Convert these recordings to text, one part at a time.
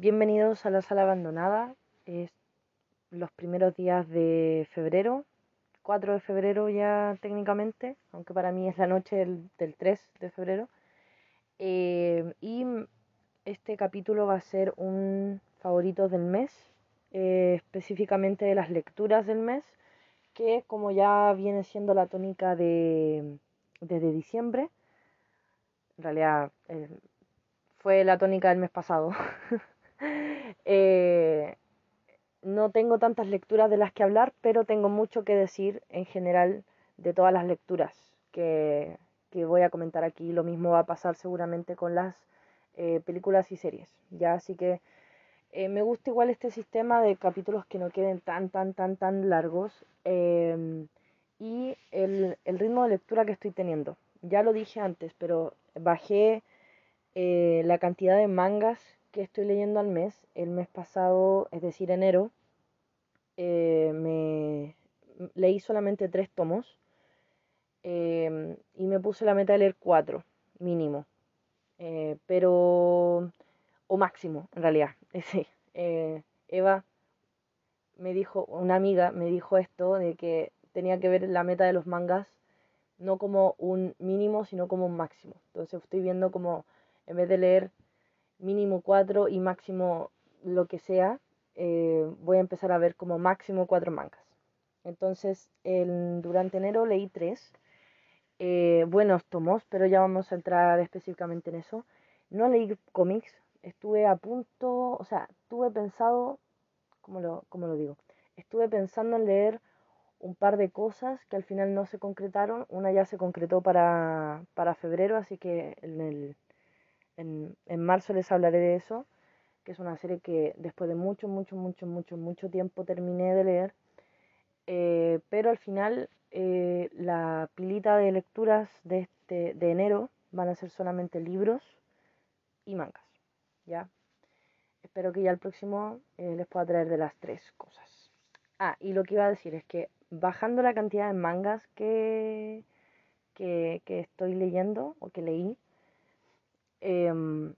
Bienvenidos a la sala abandonada. Es los primeros días de febrero, 4 de febrero ya técnicamente, aunque para mí es la noche del, 3 de febrero. Eh, y este capítulo va a ser un favorito del mes, eh, específicamente de las lecturas del mes, que como ya viene siendo la tónica de, desde diciembre, en realidad eh, fue la tónica del mes pasado. Eh, no tengo tantas lecturas de las que hablar, pero tengo mucho que decir en general de todas las lecturas que, voy a comentar aquí. Lo mismo va a pasar seguramente con las eh, películas y series. Ya, así que eh, me gusta igual este sistema de capítulos que no queden tan, tan, tan, tan largos. Em, y el, el, ritmo de lectura que estoy teniendo. Ya lo dije antes, pero bajé la cantidad de mangas que estoy leyendo al mes. El mes pasado, es decir, enero, eh, me leí solamente tres tomos em, y me puse la meta de leer cuatro, mínimo. Eh, pero, o máximo, en realidad. Sí. Eh, Eva me dijo, una amiga me dijo esto de que tenía que ver la meta de los mangas no como un mínimo, sino como un máximo. Entonces estoy viendo como, en vez de leer mínimo cuatro y máximo lo que sea, eh, voy a empezar a ver como máximo cuatro mangas. Entonces, el, durante enero leí tres eh, buenos tomos, pero ya vamos a entrar específicamente en eso. No leí cómics, estuve a punto, o sea, tuve pensado, ¿cómo lo, cómo lo digo? Estuve pensando en leer un par de cosas que al final no se concretaron. Una ya se concretó para, para febrero, así que en el en, marzo les hablaré de eso, que es una serie que después de mucho, mucho, mucho, mucho, mucho tiempo terminé de leer. Eh, pero al final eh, la pilita de lecturas de, este, de enero van a ser solamente libros y mangas. ¿ya? Espero que ya el próximo eh, les pueda traer de las tres cosas. Ah, y lo que iba a decir es que bajando la cantidad de mangas que, que estoy leyendo o que leí, Em,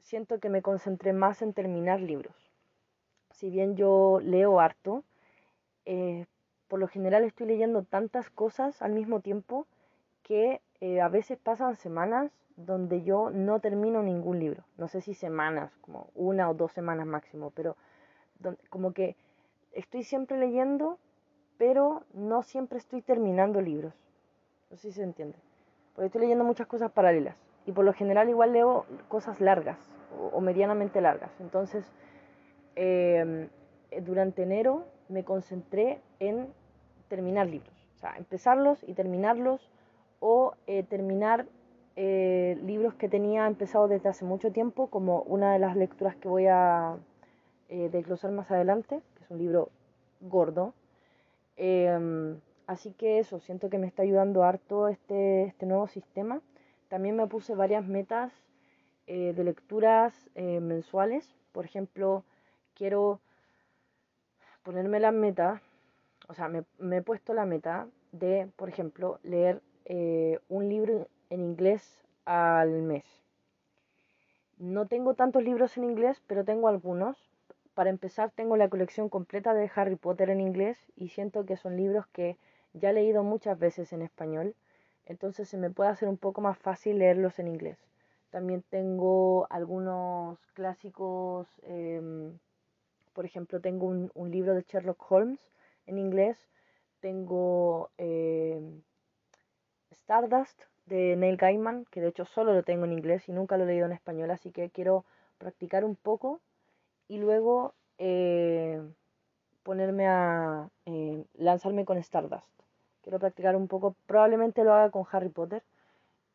siento que me concentré más en terminar libros. Si bien yo leo harto, eh, por lo general estoy leyendo tantas cosas al mismo tiempo que eh, a veces pasan semanas donde yo no termino ningún libro. No sé si semanas, como una o dos semanas máximo, pero como que estoy siempre leyendo, pero no siempre estoy terminando libros. No sé si se entiende. Porque estoy leyendo muchas cosas paralelas y por lo general igual leo cosas largas o, medianamente largas. Entonces, em, durante enero me concentré en terminar libros, o sea, empezarlos y terminarlos o eh, terminar eh, libros que tenía empezado desde hace mucho tiempo, como una de las lecturas que voy a eh, desglosar más adelante, que es un libro gordo. Em, así que eso, siento que me está ayudando harto este, este nuevo sistema también me puse varias metas eh, de lecturas eh, mensuales. Por ejemplo, quiero ponerme la meta, o sea, me, he puesto la meta de, por ejemplo, leer eh, un libro en inglés al mes. No tengo tantos libros en inglés, pero tengo algunos. Para empezar, tengo la colección completa de Harry Potter en inglés y siento que son libros que ya he leído muchas veces en español entonces se me puede hacer un poco más fácil leerlos en inglés. También tengo algunos clásicos, em, por ejemplo, tengo un, libro de Sherlock Holmes en inglés, tengo em, Stardust de Neil Gaiman, que de hecho solo lo tengo en inglés y nunca lo he leído en español, así que quiero practicar un poco y luego eh, ponerme a eh, lanzarme con Stardust quiero practicar un poco, probablemente lo haga con Harry Potter.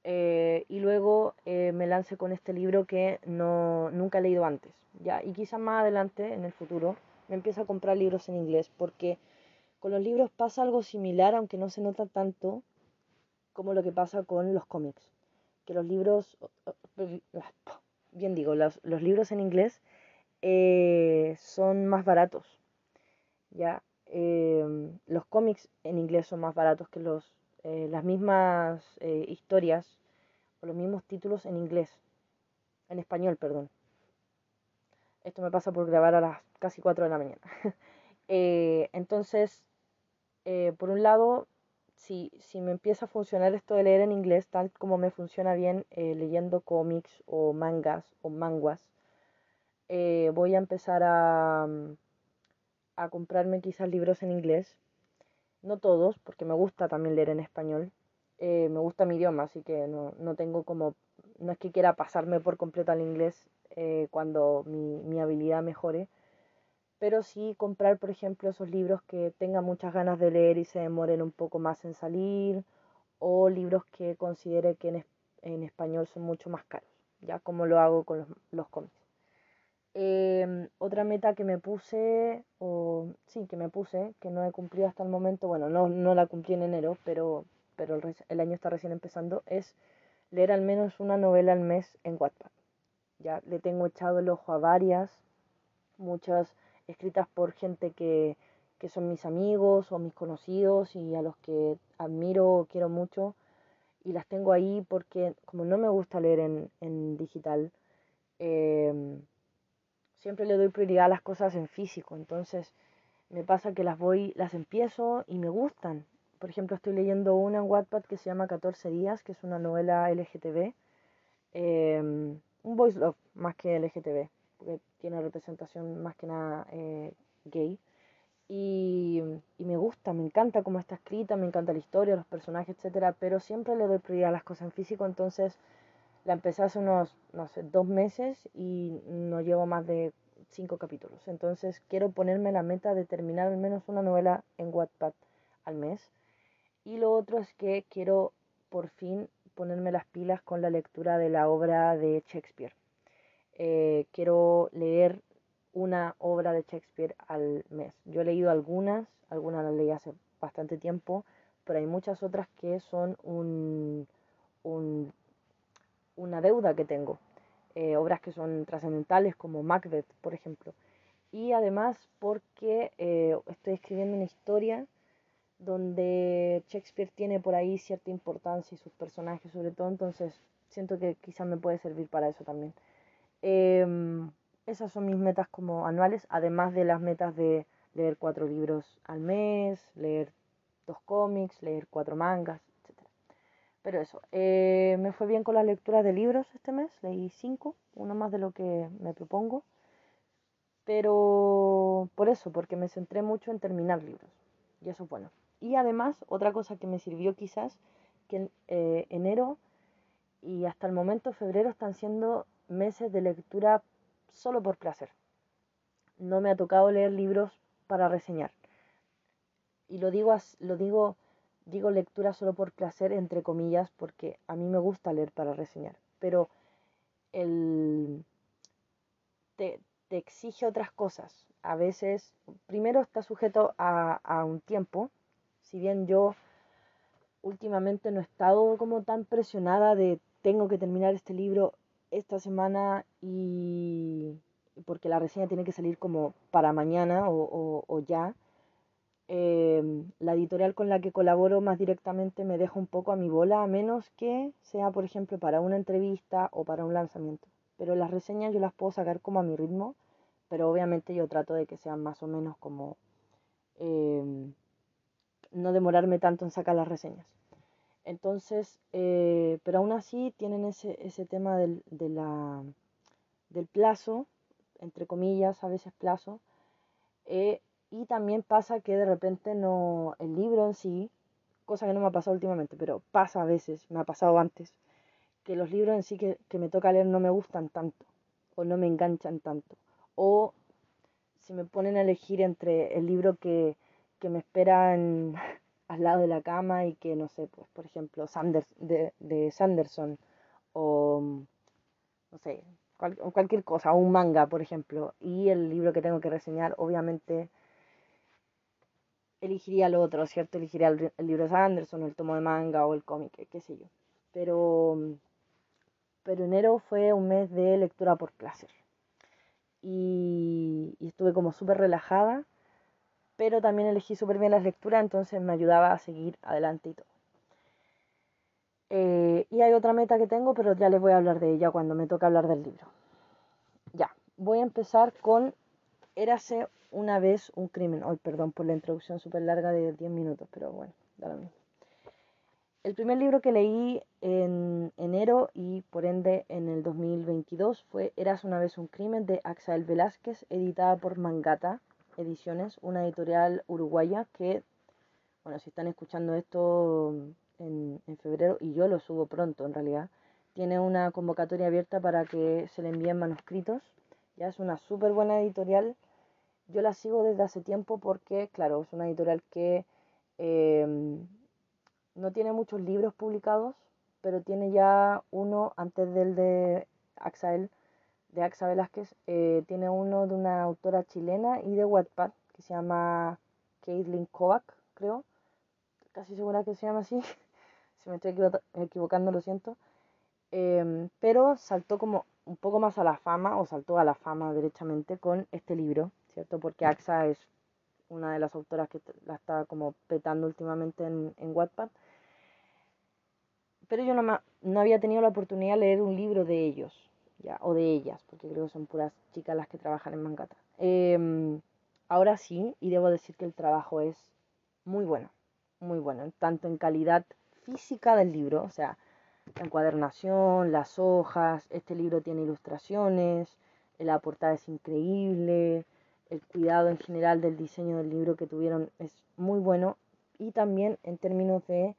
Eh, y luego eh, me lance con este libro que no, nunca he leído antes. ¿ya? Y quizás más adelante, en el futuro, me empiece a comprar libros en inglés, porque con los libros pasa algo similar, aunque no se nota tanto como lo que pasa con los cómics. Que los libros, bien digo, los, los libros en inglés eh, son más baratos. ¿ya? Em, los cómics en inglés son más baratos que los, eh, las mismas eh, historias o los mismos títulos en inglés, en español, perdón. Esto me pasa por grabar a las casi 4 de la mañana. Eh, entonces, por un lado, si, si me empieza a funcionar esto de leer en inglés, tal como me funciona bien leyendo cómics o mangas o manguas, voy a empezar a, a comprarme quizás libros en inglés. No todos, porque me gusta también leer en español. me gusta mi idioma, así que no, no tengo como no es que quiera pasarme por completo al inglés eh, cuando mi, mi, habilidad mejore, pero sí comprar, por ejemplo, esos libros que tenga muchas ganas de leer y se demoren un poco más en salir, o libros que considere que en, en español son mucho más caros, ya como lo hago con los, los cómics. Em, otra meta que me puse, o sí, que me puse, que no he cumplido hasta el momento, bueno, no, no la cumplí en enero, pero, pero el, el año está recién empezando, es leer al menos una novela al mes en Wattpad. Ya le tengo echado el ojo a varias, muchas escritas por gente que, que son mis amigos o mis conocidos y a los que admiro o quiero mucho. Y las tengo ahí porque como no me gusta leer en, en digital, em, siempre le doy prioridad a las cosas en físico. Entonces me pasa que las voy, las empiezo y me gustan por ejemplo, estoy leyendo una en Wattpad que se llama 14 días, que es una novela LGTB. Em, un voice love más que LGTB, porque tiene representación más que nada eh, gay. Y, y, me gusta, me encanta cómo está escrita, me encanta la historia, los personajes, etcétera, pero siempre le doy prioridad a las cosas en físico, entonces la empecé hace unos, no sé, dos meses y no llevo más de cinco capítulos. Entonces quiero ponerme la meta de terminar al menos una novela en Wattpad al mes. Y lo otro es que quiero por fin ponerme las pilas con la lectura de la obra de Shakespeare. Eh, quiero leer una obra de Shakespeare al mes. Yo he leído algunas, algunas las leí hace bastante tiempo, pero hay muchas otras que son un, una deuda que tengo. Eh, obras que son trascendentales como Macbeth, por ejemplo. Y además porque eh, estoy escribiendo una historia donde Shakespeare tiene por ahí cierta importancia y sus personajes sobre todo, entonces siento que quizás me puede servir para eso también. Em, esas son mis metas como anuales, además de las metas de leer cuatro libros al mes, leer dos cómics, leer cuatro mangas. Pero eso, eh, me fue bien con las lecturas de libros este mes, leí cinco, uno más de lo que me propongo, pero por eso, porque me centré mucho en terminar libros, y eso es bueno. Y además, otra cosa que me sirvió quizás, que eh, enero y hasta el momento febrero están siendo meses de lectura solo por placer. No me ha tocado leer libros para reseñar. Y lo digo, lo digo, digo lectura solo por placer, entre comillas, porque a mí me gusta leer para reseñar. Pero el, te, te exige otras cosas. A veces, primero está sujeto a, a un tiempo, si bien yo últimamente no he estado como tan presionada de tengo que terminar este libro esta semana y porque la reseña tiene que salir como para mañana o, ya. Em, la editorial con la que colaboro más directamente me deja un poco a mi bola, a menos que sea, por ejemplo, para una entrevista o para un lanzamiento. Pero las reseñas yo las puedo sacar como a mi ritmo, pero obviamente yo trato de que sean más o menos como em, no demorarme tanto en sacar las reseñas. Entonces, eh, pero aún así tienen ese, ese tema del, de la, del plazo, entre comillas, a veces plazo, eh, y también pasa que de repente no, el libro en sí, cosa que no me ha pasado últimamente, pero pasa a veces, me ha pasado antes, que los libros en sí que, que me toca leer no me gustan tanto, o no me enganchan tanto, o si me ponen a elegir entre el libro que, que me esperan al lado de la cama y que, no sé, pues, por ejemplo, Sanders, de, de Sanderson o, no sé, cualquier cosa, un manga, por ejemplo, y el libro que tengo que reseñar, obviamente elegiría lo otro, ¿cierto? Elegiría el, libro de Sanderson, el tomo de manga o el cómic, qué sé yo. Pero, pero enero fue un mes de lectura por placer. Y, estuve como súper relajada pero también elegí súper bien las lecturas, entonces me ayudaba a seguir adelante y todo. Eh, y hay otra meta que tengo, pero ya les voy a hablar de ella cuando me toque hablar del libro. Ya, voy a empezar con Érase una vez un crimen. Hoy, perdón por la introducción súper larga de 10 minutos, pero bueno, da lo mismo. El primer libro que leí en enero y por ende en el 2022 fue Eras una vez un crimen de Axel Velázquez, editada por Mangata Ediciones, una editorial uruguaya que, bueno, si están escuchando esto en, en febrero, y yo lo subo pronto en realidad, tiene una convocatoria abierta para que se le envíen manuscritos. Ya es una súper buena editorial. Yo la sigo desde hace tiempo porque, claro, es una editorial que em, no tiene muchos libros publicados, pero tiene ya uno antes del de Axael, de Axa Velázquez, eh, tiene uno de una autora chilena y de Wattpad que se llama Caitlin Kovac, creo. Casi segura que se llama así. si me estoy equivocando, lo siento. Em, pero saltó como un poco más a la fama, o saltó a la fama derechamente con este libro, ¿cierto? Porque AXA es una de las autoras que la está como petando últimamente en, en Wattpad. Pero yo no, no había tenido la oportunidad de leer un libro de ellos, ya, o de ellas, porque creo que son puras chicas las que trabajan en Mangata. Em, ahora sí, y debo decir que el trabajo es muy bueno, muy bueno, tanto en calidad física del libro, o sea, la encuadernación, las hojas, este libro tiene ilustraciones, la portada es increíble, el cuidado en general del diseño del libro que tuvieron es muy bueno y también en términos de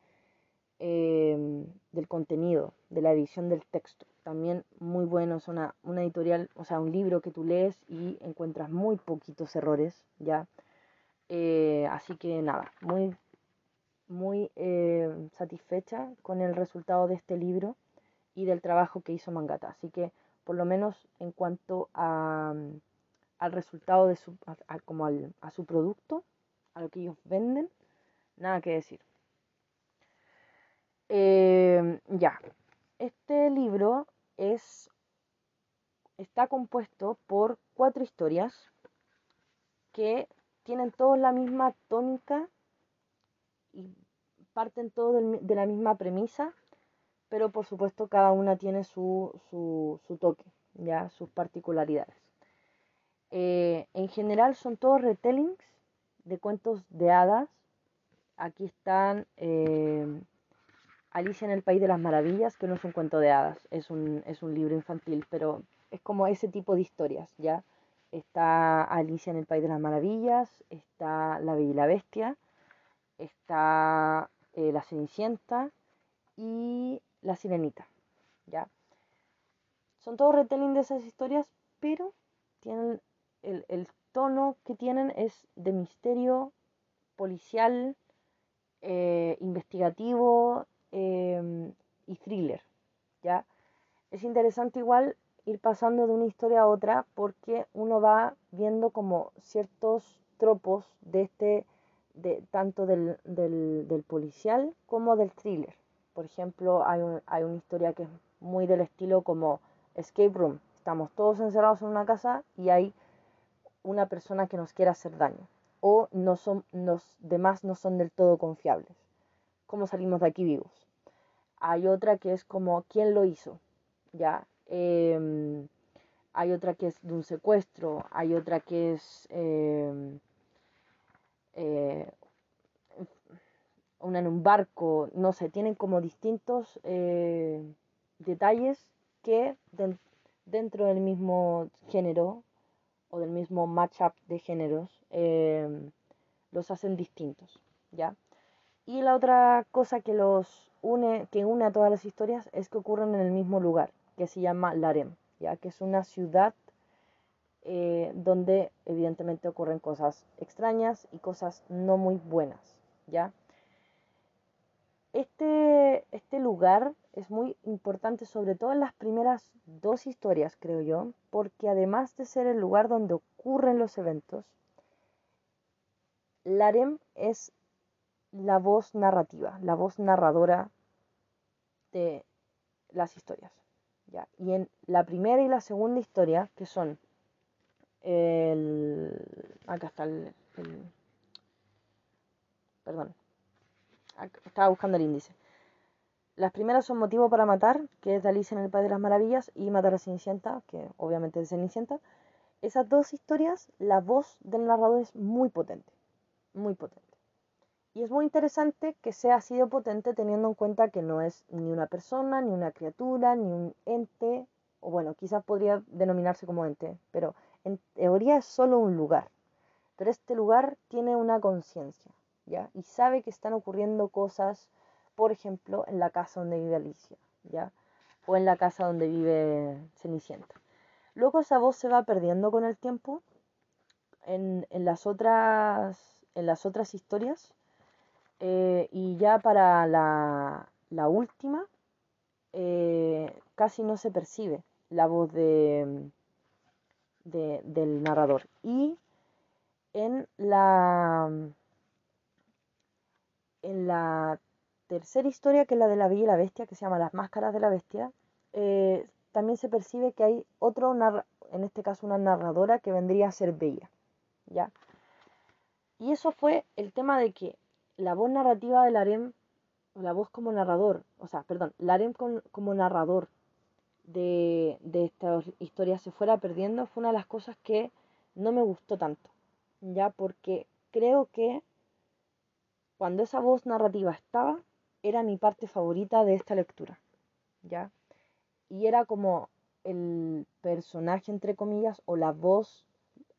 em, del contenido, de la edición del texto, también muy bueno, es una, una editorial, o sea, un libro que tú lees y encuentras muy poquitos errores, ¿ya? Eh, así que nada, muy muy eh, satisfecha con el resultado de este libro y del trabajo que hizo Mangata. Así que por lo menos en cuanto a, al resultado de su, como al, a su producto, a lo que ellos venden, nada que decir. Eh, ya, este libro es, está compuesto por cuatro historias que tienen todas la misma tónica y parten todos de la misma premisa, pero por supuesto cada una tiene su, su, toque, ya sus particularidades. Eh, en general son todos retellings de cuentos de hadas. Aquí están eh, Alicia en el País de las Maravillas, que no es un cuento de hadas, es un, es un libro infantil, pero es como ese tipo de historias, ¿ya? Está Alicia en el País de las Maravillas, está La Bella y la Bestia, está eh, La Cenicienta y La Sirenita, ¿ya? Son todos retelling de esas historias, pero tienen el, tono que tienen es de misterio policial, eh, investigativo em, y thriller, ¿ya? Es interesante igual ir pasando de una historia a otra porque uno va viendo como ciertos tropos de este de, tanto del, del, policial como del thriller. Por ejemplo, hay, hay una historia que es muy del estilo como Escape Room. Estamos todos encerrados en una casa y hay una persona que nos quiere hacer daño. O no son, los demás no son del todo confiables. ¿Cómo salimos de aquí vivos? Hay otra que es como ¿quién lo hizo? ¿Ya? Em, hay otra que es de un secuestro. Hay otra que es... Em, eh, una en un barco, no sé, tienen como distintos eh, detalles que dentro del mismo género o del mismo matchup de géneros eh, los hacen distintos, ¿ya? Y la otra cosa que los une, que une a todas las historias es que ocurren en el mismo lugar, que se llama Larem, ¿ya? Que es una ciudad eh, donde evidentemente ocurren cosas extrañas y cosas no muy buenas, ¿ya? Este, este lugar es muy importante, sobre todo en las primeras dos historias, creo yo, porque además de ser el lugar donde ocurren los eventos, Larem es la voz narrativa, la voz narradora de las historias. ¿ya? Y en la primera y la segunda historia, que son el, acá está el, perdón, estaba buscando el índice. Las primeras son Motivo para Matar, que es de Alicia en el País de las Maravillas, y Matar a Cenicienta, que obviamente es Cenicienta. esas dos historias, la voz del narrador es muy potente, muy potente. Y es muy interesante que sea así de potente teniendo en cuenta que no es ni una persona, ni una criatura, ni un ente, o bueno, quizás podría denominarse como ente, pero en teoría es solo un lugar. Pero este lugar tiene una conciencia, Y sabe que están ocurriendo cosas, por ejemplo, en la casa donde vive Alicia, ¿ya? O en la casa donde vive Cenicienta. Luego esa voz se va perdiendo con el tiempo en, las, otras, en las otras historias. Eh, y ya para la, última, eh, casi no se percibe la voz de, del narrador. Y en la, en la tercera historia, que es la de la Bella y la Bestia, que se llama Las Máscaras de la Bestia, eh, también se percibe que hay otro, en este caso una narradora, que vendría a ser Bella. ¿ya? Y eso fue el tema de que la voz narrativa del harem, la voz como narrador, o sea, perdón, el harem como narrador de, de estas historias se fuera perdiendo, fue una de las cosas que no me gustó tanto, ya porque creo que cuando esa voz narrativa estaba, era mi parte favorita de esta lectura, ya, y era como el personaje, entre comillas, o la voz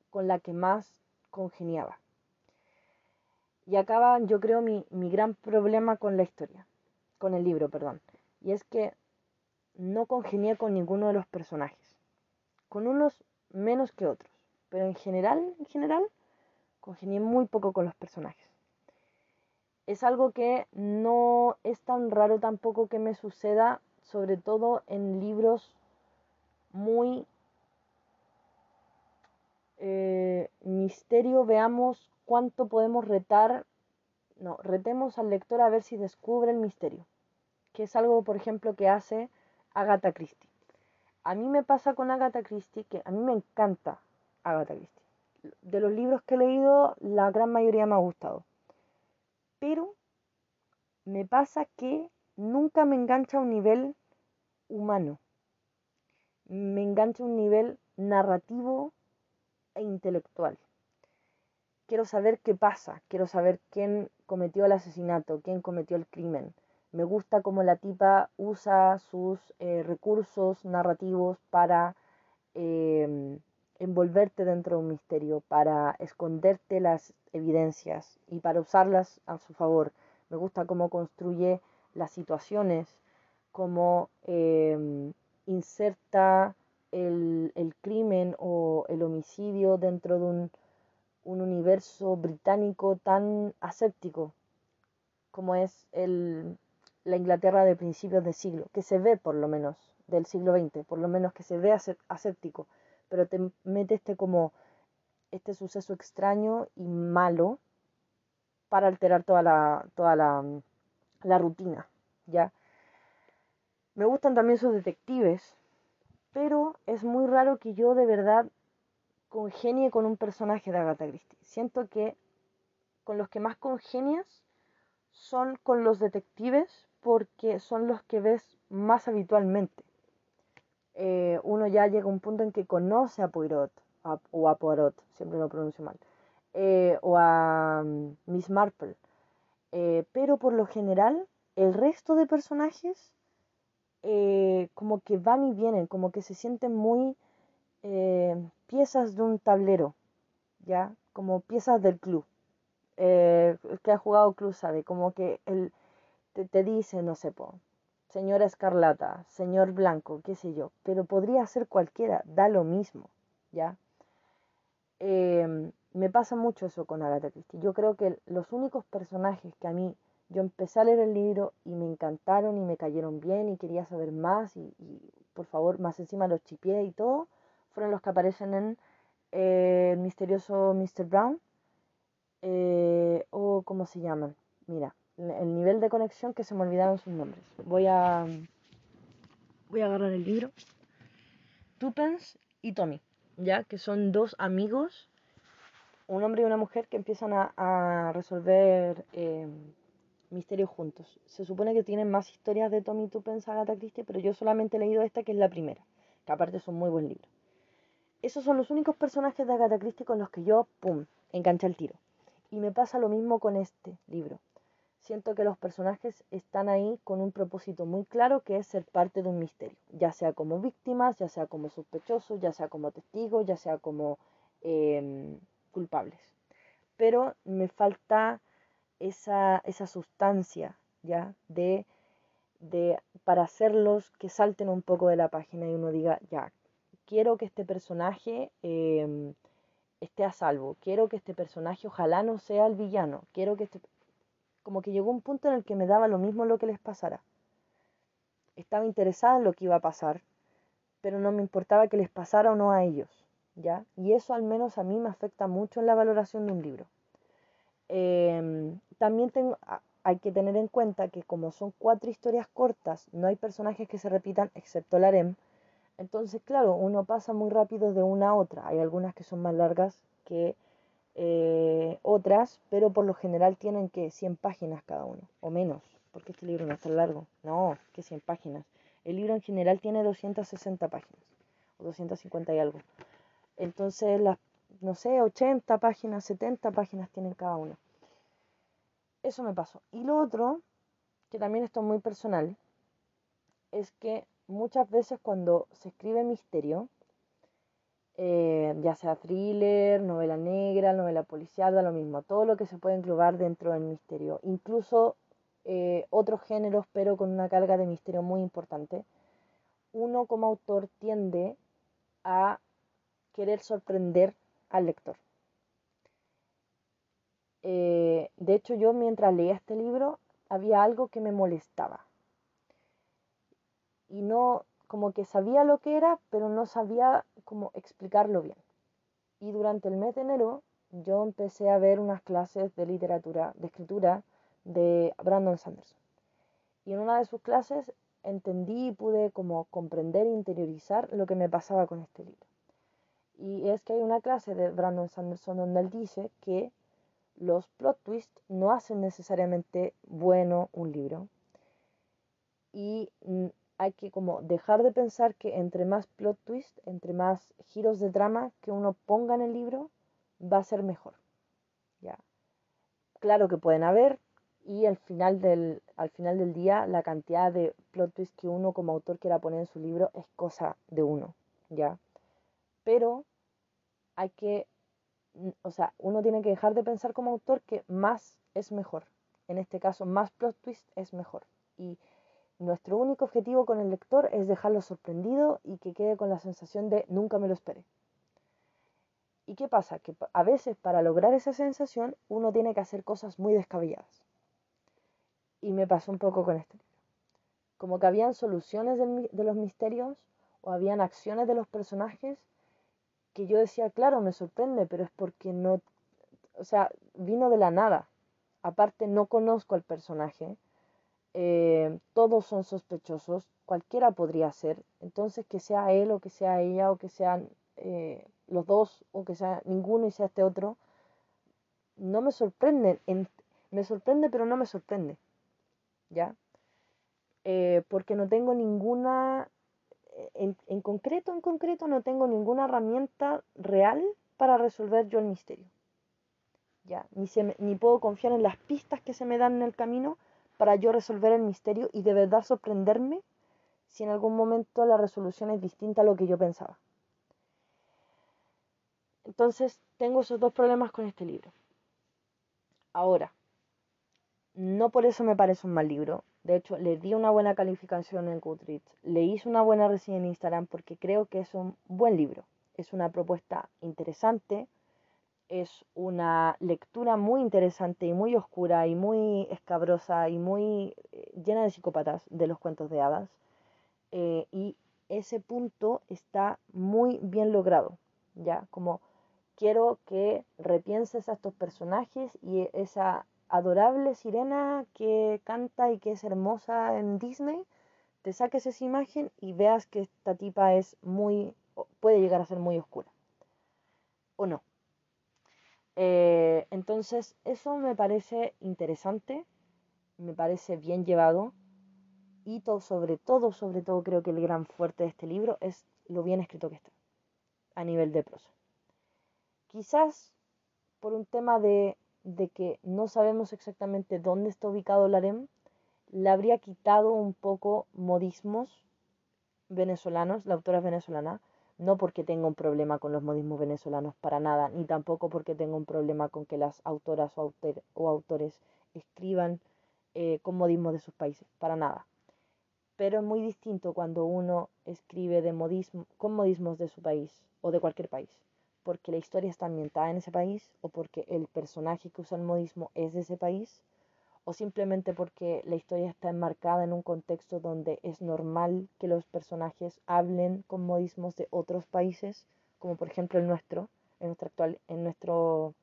con la que más congeniaba. Y acaba, yo creo, mi, mi gran problema con la historia, con el libro, perdón. Y es que no congenié con ninguno de los personajes. Con unos menos que otros. Pero en general, en general, congenié muy poco con los personajes. Es algo que no es tan raro tampoco que me suceda, sobre todo en libros muy eh, misterio, veamos cuánto podemos retar, no, retemos al lector a ver si descubre el misterio, que es algo, por ejemplo, que hace Agatha Christie. A mí me pasa con Agatha Christie que a mí me encanta Agatha Christie. De los libros que he leído, la gran mayoría me ha gustado. Pero me pasa que nunca me engancha a un nivel humano. Me engancha a un nivel narrativo e intelectual. Quiero saber qué pasa, quiero saber quién cometió el asesinato, quién cometió el crimen, me gusta cómo la tipa usa sus eh, recursos narrativos para em, envolverte dentro de un misterio, para esconderte las evidencias y para usarlas a su favor. Me gusta cómo construye las situaciones, cómo em, inserta el, crimen o el homicidio dentro de un, un universo británico tan aséptico como es el, la Inglaterra de principios de siglo, que se ve por lo menos del siglo XX, por lo menos que se ve aséptico, pero te mete este como este suceso extraño y malo para alterar toda la, toda la, la rutina, ¿ya? Me gustan también sus detectives, pero es muy raro que yo de verdad congenie con un personaje de Agatha Christie. Siento que con los que más congenias son con los detectives porque son los que ves más habitualmente. Eh, uno ya llega a un punto en que conoce a Poirot, o a Poirot, siempre lo pronuncio mal, eh, o a mm, Miss Marple. Eh, pero por lo general, el resto de personajes como que van y vienen, como que se sienten muy piezas de un tablero, ¿ya? Como piezas del club. que ha jugado club sabe, como que el te, dice, no sé, po, señora escarlata, señor blanco, qué sé yo, pero podría ser cualquiera, da lo mismo, ¿ya? Em, me pasa mucho eso con Agatha Christie. Yo creo que los únicos personajes que a mí, yo empecé a leer el libro y me encantaron y me cayeron bien y quería saber más y, por favor, más encima los chipié y todo, fueron los que aparecen en eh, el misterioso Mr. Brown, eh, o cómo se llaman, mira, el nivel de conexión que se me olvidaron sus nombres. Voy a voy a agarrar el libro. Tupens y Tommy, ya que son dos amigos, un hombre y una mujer que empiezan a, resolver eh, misterios juntos. Se supone que tienen más historias de Tommy Tupens, Agatha Christie, pero yo solamente he leído esta que es la primera, que aparte es un muy buen libro. esos son los únicos personajes de Agatha Christie con los que yo, pum, enganché el tiro. Y me pasa lo mismo con este libro. Siento que los personajes están ahí con un propósito muy claro que es ser parte de un misterio, ya sea como víctimas, ya sea como sospechosos, ya sea como testigos, ya sea como em, culpables. Pero me falta esa, esa sustancia, ¿ya? De, de, para hacerlos que salten un poco de la página y uno diga, ya, quiero que este personaje em, esté a salvo, quiero que este personaje ojalá no sea el villano, quiero que este como que llegó un punto en el que me daba lo mismo lo que les pasara. Estaba interesada en lo que iba a pasar, pero no me importaba que les pasara o no a ellos, ¿ya? Y eso al menos a mí me afecta mucho en la valoración de un libro. Em, también tengo, hay que tener en cuenta que como son cuatro historias cortas, no hay personajes que se repitan excepto el harem. Entonces, claro, uno pasa muy rápido de una a otra. Hay algunas que son más largas que eh, otras, pero por lo general tienen que 100 páginas cada uno, o menos, porque este libro no es tan largo. No, que 100 páginas. El libro en general tiene 260 páginas, o 250 y algo. Entonces, las, no sé, 80 páginas, 70 páginas tienen cada uno. Eso me pasó. Y lo otro, que también esto es muy personal, es que muchas veces cuando se escribe misterio, eh, ya sea thriller, novela negra, novela policial, lo mismo, todo lo que se puede englobar dentro del misterio, incluso eh, otros géneros, pero con una carga de misterio muy importante, uno como autor tiende a querer sorprender al lector. Eh, de hecho, yo mientras leía este libro había algo que me molestaba. Y no, como que sabía lo que era, pero no sabía cómo explicarlo bien. Y durante el mes de enero yo empecé a ver unas clases de literatura, de escritura de Brandon Sanderson. Y en una de sus clases entendí y pude como comprender e interiorizar lo que me pasaba con este libro. Y es que hay una clase de Brandon Sanderson donde él dice que los plot twists no hacen necesariamente bueno un libro. Y hay que como dejar de pensar que entre más plot twist, entre más giros de drama que uno ponga en el libro, va a ser mejor. ¿ya? Claro que pueden haber y al final, del, al final del día la cantidad de plot twist que uno como autor quiera poner en su libro es cosa de uno, ¿ya? Pero hay que, o sea, uno tiene que dejar de pensar como autor que más es mejor. En este caso, más plot twist es mejor. Y nuestro único objetivo con el lector es dejarlo sorprendido y que quede con la sensación de nunca me lo esperé. ¿Y qué pasa? Que a veces para lograr esa sensación uno tiene que hacer cosas muy descabelladas. Y me pasó un poco con este libro. Como que habían soluciones de los misterios o habían acciones de los personajes que yo decía, claro, me sorprende, pero es porque no, o sea, vino de la nada. Aparte, no conozco al personaje, eh, todos son sospechosos, cualquiera podría ser, entonces que sea él o que sea ella o que sean eh, los dos o que sea ninguno y sea este otro, no me sorprende, me sorprende pero no me sorprende, ¿ya? Eh, porque no tengo ninguna, en, concreto, en concreto, no tengo ninguna herramienta real para resolver yo el misterio. ¿Ya? Ni, se ni puedo confiar en las pistas que se me dan en el camino para yo resolver el misterio y de verdad sorprenderme si en algún momento la resolución es distinta a lo que yo pensaba. Entonces, tengo esos dos problemas con este libro. Ahora, no por eso me parece un mal libro. De hecho, le di una buena calificación en Goodreads. Le hice una buena reseña en Instagram porque creo que es un buen libro. Es una propuesta interesante, es una lectura muy interesante y muy oscura y muy escabrosa y muy eh, llena de psicópatas de los cuentos de hadas. Eh, y ese punto está muy bien logrado, ¿ya? Como quiero que repienses a estos personajes y esa adorable sirena que canta y que es hermosa en Disney, te saques esa imagen y veas que esta tipa es muy, puede llegar a ser muy oscura. ¿O no? Eh, entonces, eso me parece interesante, me parece bien llevado y sobre todo, sobre todo creo que el gran fuerte de este libro es lo bien escrito que está. a nivel de prosa. Quizás por un tema de, de que no sabemos exactamente dónde está ubicado el harem, le habría quitado un poco modismos venezolanos, la autora venezolana, no porque tenga un problema con los modismos venezolanos para nada, ni tampoco porque tenga un problema con que las autoras o, autores escriban eh, con modismos de sus países, para nada. Pero es muy distinto cuando uno escribe de modismo, con modismos de su país o de cualquier país, porque la historia está ambientada en ese país o porque el personaje que usa el modismo es de ese país o simplemente porque la historia está enmarcada en un contexto donde es normal que los personajes hablen con modismos de otros países, como por ejemplo el nuestro, en nuestro actual, en nuestro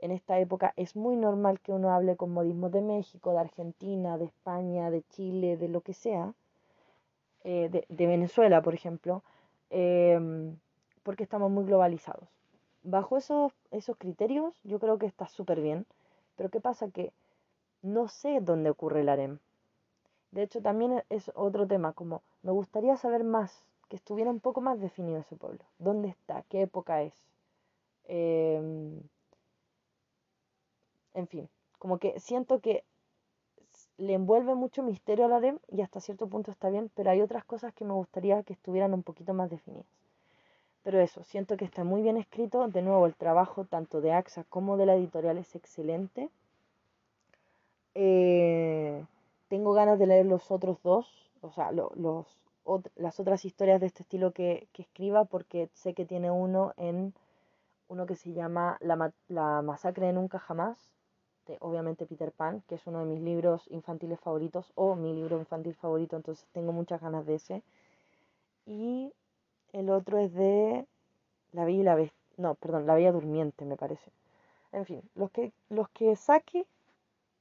en esta época es muy normal que uno hable con modismos de México, de Argentina, de España, de Chile, de lo que sea, eh, de, Venezuela, por ejemplo, em, porque estamos muy globalizados. Bajo esos, esos criterios, yo creo que está súper bien, pero ¿qué pasa? Que no sé dónde ocurre el harem. De hecho, también es otro tema, como me gustaría saber más, que estuviera un poco más definido ese pueblo. ¿Dónde está? ¿Qué época es? Em, en fin, como que siento que le envuelve mucho misterio al harem y hasta cierto punto está bien, pero hay otras cosas que me gustaría que estuvieran un poquito más definidas. Pero eso, siento que está muy bien escrito. De nuevo, el trabajo tanto de AXA como de la editorial es excelente. Eh, tengo ganas de leer los otros dos, o sea, los, las otras historias de este estilo que, escriba, porque sé que tiene uno en uno que se llama La, la masacre de Nunca Jamás, de obviamente Peter Pan, que es uno de mis libros infantiles favoritos, o mi libro infantil favorito, entonces tengo muchas ganas de ese. Y el otro es de La Bella y la Bestia, no, perdón, La Bella Durmiente, me parece. En fin, los que, los que saque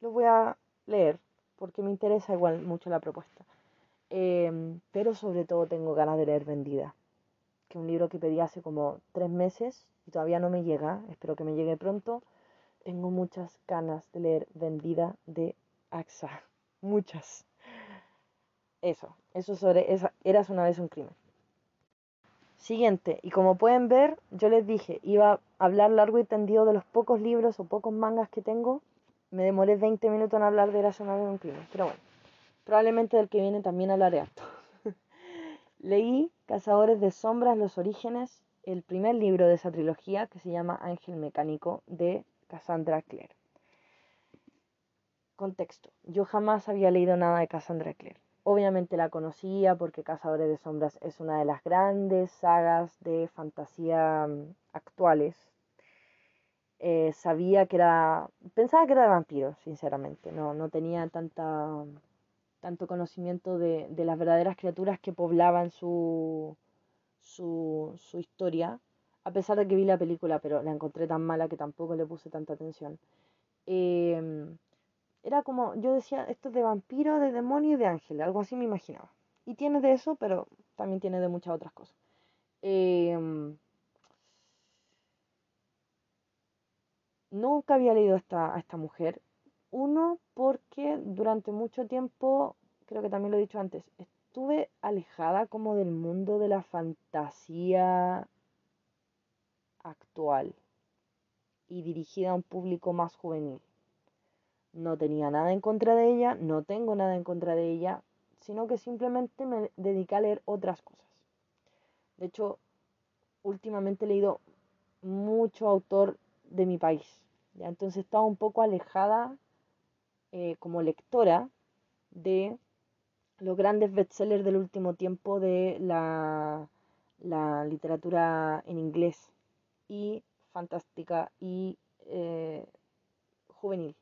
los voy a leer porque me interesa igual mucho la propuesta. Em, pero sobre todo tengo ganas de leer Vendida, que es un libro que pedí hace como tres meses y todavía no me llega, espero que me llegue pronto. Tengo muchas ganas de leer Vendida de AXA, muchas. Eso, eso sobre esa, Eras una vez un crimen. Siguiente, y como pueden ver, yo les dije, iba a hablar largo y tendido de los pocos libros o pocos mangas que tengo me demoré 20 minutos en hablar de la zona de un crimen, pero bueno, probablemente del que viene también hablaré harto. Leí Cazadores de Sombras, los orígenes, el primer libro de esa trilogía que se llama Ángel Mecánico de Cassandra Clare. Contexto. Yo jamás había leído nada de Cassandra Clare. Obviamente la conocía porque Cazadores de Sombras es una de las grandes sagas de fantasía mm, actuales eh, sabía que era, pensaba que era de vampiros, sinceramente, no, no tenía tanta, tanto conocimiento de, de las verdaderas criaturas que poblaban su, su, su, historia, a pesar de que vi la película, pero la encontré tan mala que tampoco le puse tanta atención. Em, era como, yo decía, esto es de vampiro, de demonio y de ángel, algo así me imaginaba. Y tiene de eso, pero también tiene de muchas otras cosas. Eh, nunca había leído a esta, a esta mujer. Uno, porque durante mucho tiempo, creo que también lo he dicho antes, estuve alejada como del mundo de la fantasía actual y dirigida a un público más juvenil. No tenía nada en contra de ella, no tengo nada en contra de ella, sino que simplemente me dediqué a leer otras cosas. De hecho, últimamente he leído mucho autor de mi país. ¿Ya? Entonces estaba un poco alejada eh, como lectora de los grandes bestsellers del último tiempo de la, literatura en inglés y fantástica y eh, juvenil.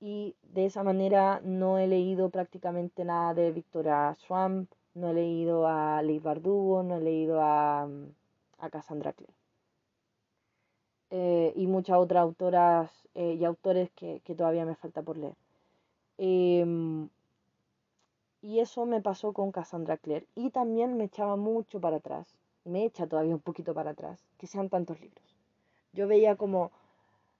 Y de esa manera no he leído prácticamente nada de Victoria Swamp, no he leído a Leigh Bardugo, no he leído a, a Cassandra Clare. Eh, y muchas otras autoras eh, y autores que, todavía me falta por leer. Em, y eso me pasó con Cassandra Clare. Y también me echaba mucho para atrás, me echa todavía un poquito para atrás, que sean tantos libros. Yo veía como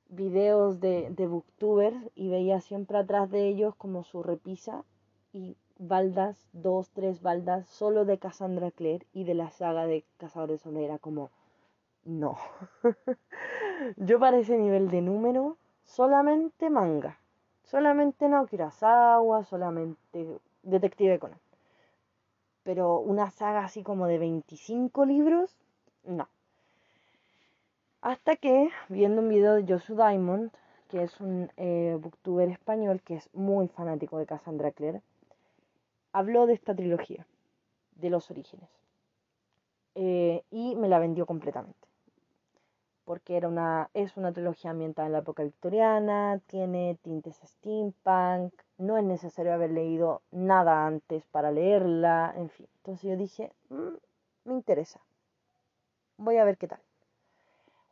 videos de, de booktubers y veía siempre atrás de ellos como su repisa y baldas, dos, tres baldas, solo de Cassandra Clare y de la saga de Cazadores de como, no. Yo para ese nivel de número, solamente manga. Solamente Naoki Urasawa, solamente Detective Conan. Pero una saga así como de 25 libros, no. Hasta que, viendo un video de Joshua Diamond, que es un eh, booktuber español que es muy fanático de Cassandra Clare, habló de esta trilogía, de los orígenes. Eh, y me la vendió completamente. Porque era una, es una trilogía ambientada en la época victoriana, tiene tintes steampunk, no es necesario haber leído nada antes para leerla, en fin. Entonces yo dije, mm, me interesa, voy a ver qué tal.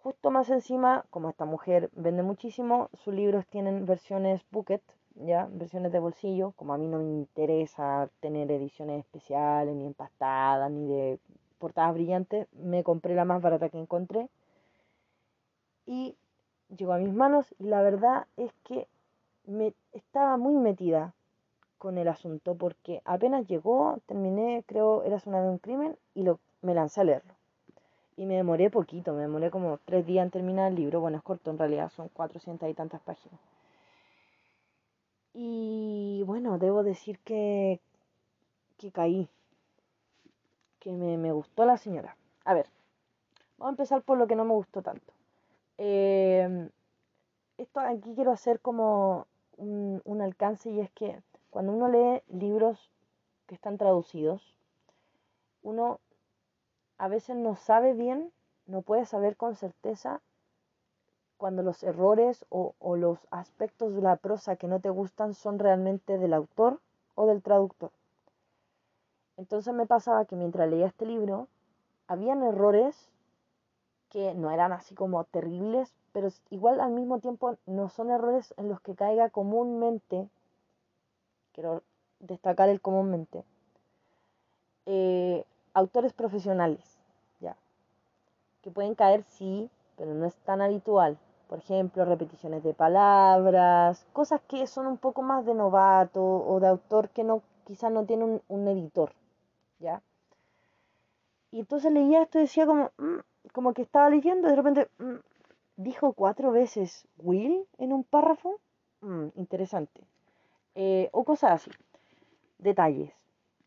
Justo más encima, como esta mujer vende muchísimo, sus libros tienen versiones bucket, ya, versiones de bolsillo, como a mí no me interesa tener ediciones especiales, ni empastadas, ni de portadas brillantes, me compré la más barata que encontré y llegó a mis manos y la verdad es que me estaba muy metida con el asunto porque apenas llegó, terminé, creo, era una vez un crimen y me lancé a leerlo. Y me demoré poquito, me demoré como tres días en terminar el libro. Bueno, es corto en realidad, son cuatrocientas y tantas páginas. Y bueno, debo decir que, que caí, que me, gustó la señora. A ver, vamos a empezar por lo que no me gustó tanto. Em, esto aquí quiero hacer como un, un alcance y es que cuando uno lee libros que están traducidos, uno a veces no sabe bien, no puede saber con certeza cuando los errores o, los aspectos de la prosa que no te gustan son realmente del autor o del traductor. Entonces me pasaba que mientras leía este libro, habían errores que no eran así como terribles, pero igual al mismo tiempo no son errores en los que caiga comúnmente, quiero destacar el comúnmente, eh, autores profesionales, ya. Que pueden caer, sí, pero no es tan habitual. Por ejemplo, repeticiones de palabras, cosas que son un poco más de novato o de autor que no, quizás no tiene un, editor, ¿ya? Y entonces leía esto y decía como, mm", como que estaba leyendo de repente mm", dijo cuatro veces Will en un párrafo. Mm, interesante. Eh, o cosas así. Detalles.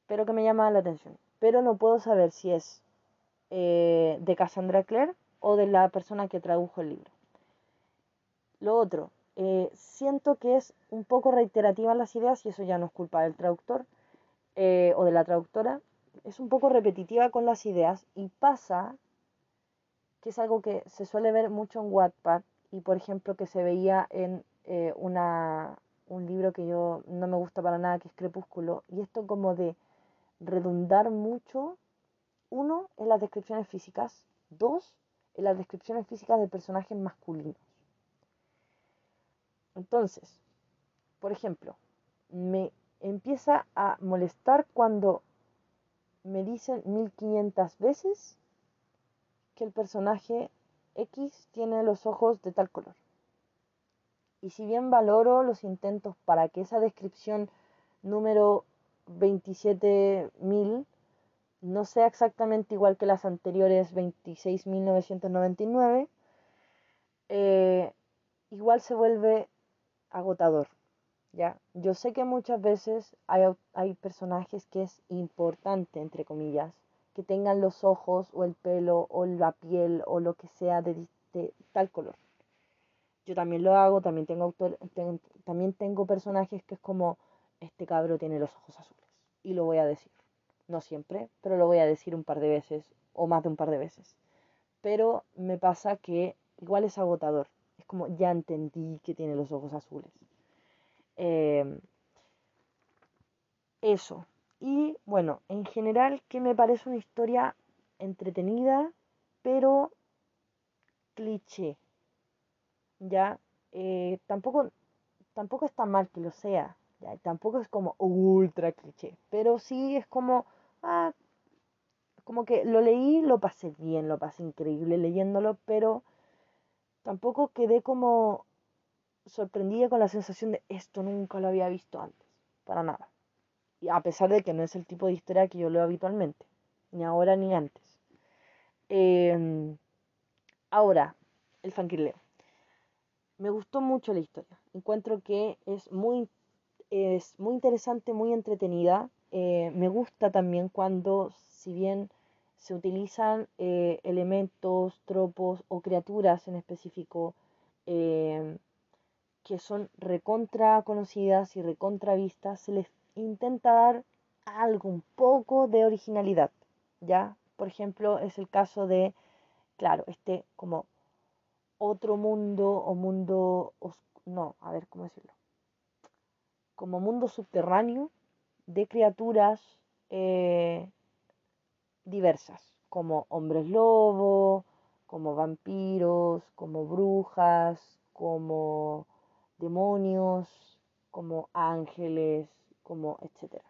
Pero que me llaman la atención pero no puedo saber si es eh, de Cassandra Clare o de la persona que tradujo el libro. Lo otro, eh, siento que es un poco reiterativa las ideas y eso ya no es culpa del traductor o de la traductora. Es un poco repetitiva con las ideas y pasa que es algo que se suele ver mucho en Wattpad y por ejemplo que se veía en una, un libro que yo no me gusta para nada que es Crepúsculo y esto como de redundar mucho, uno, en las descripciones físicas, dos, en las descripciones físicas de personajes masculinos. Entonces, por ejemplo, me empieza a molestar cuando me dicen 1500 veces que el personaje X tiene los ojos de tal color. Y si bien valoro los intentos para que esa descripción número 27.000 no sea exactamente igual que las anteriores 26.999, eh, igual se vuelve agotador. ¿ya? Yo sé que muchas veces hay, hay personajes que es importante, entre comillas, que tengan los ojos o el pelo o la piel o lo que sea de, tal color. Yo también lo hago, también tengo, también tengo personajes que es como este cabro tiene los ojos azules. Y lo voy a decir. No siempre, pero lo voy a decir un par de veces o más de un par de veces. Pero me pasa que igual es agotador. Es como ya entendí que tiene los ojos azules. Em, eso. Y bueno, en general que me parece una historia entretenida, pero cliché. Ya, eh, tampoco, tampoco está mal que lo sea. Tampoco es como ultra cliché, pero sí es como, ah, como que lo leí, lo pasé bien, lo pasé increíble leyéndolo, pero tampoco quedé como sorprendida con la sensación de esto nunca lo había visto antes, para nada. A pesar de que no es el tipo de historia que yo leo habitualmente, ni ahora ni antes. Em, ahora, el fangirleo. Me gustó mucho la historia. Encuentro que es muy, es muy interesante, muy entretenida. Eh, me gusta también cuando, si bien se utilizan eh, elementos, tropos o criaturas en específico em, que son recontra conocidas y recontra vistas, se les intenta dar algo, un poco de originalidad, ¿ya? Por ejemplo, es el caso de, claro, este como otro mundo o mundo, no, a ver, ¿cómo decirlo? Como mundo subterráneo de criaturas eh, diversas, como hombres lobo, como vampiros, como brujas, como demonios, como ángeles, como etcétera.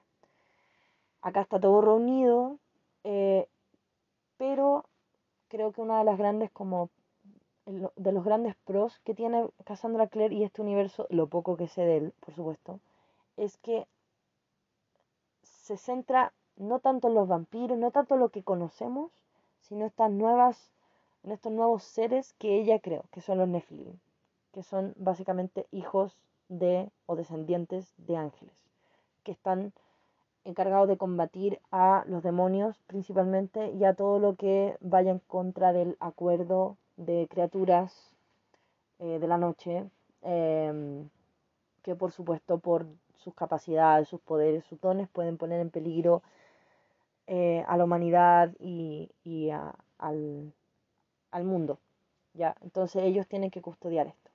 Acá está todo reunido, eh, pero creo que una de las grandes como de los grandes pros que tiene Cassandra Clare y este universo, lo poco que sé de él, por supuesto, es que se centra no tanto en los vampiros, no tanto en lo que conocemos, sino estas nuevas, en estos nuevos seres que ella creó, que son los Nephilim, que son básicamente hijos de o descendientes de ángeles, que están encargados de combatir a los demonios principalmente y a todo lo que vaya en contra del acuerdo de criaturas eh, de la noche, em, que por supuesto por sus capacidades, sus poderes, sus dones pueden poner en peligro eh, a la humanidad y, al, al, mundo. ¿ya? Entonces ellos tienen que custodiar esto.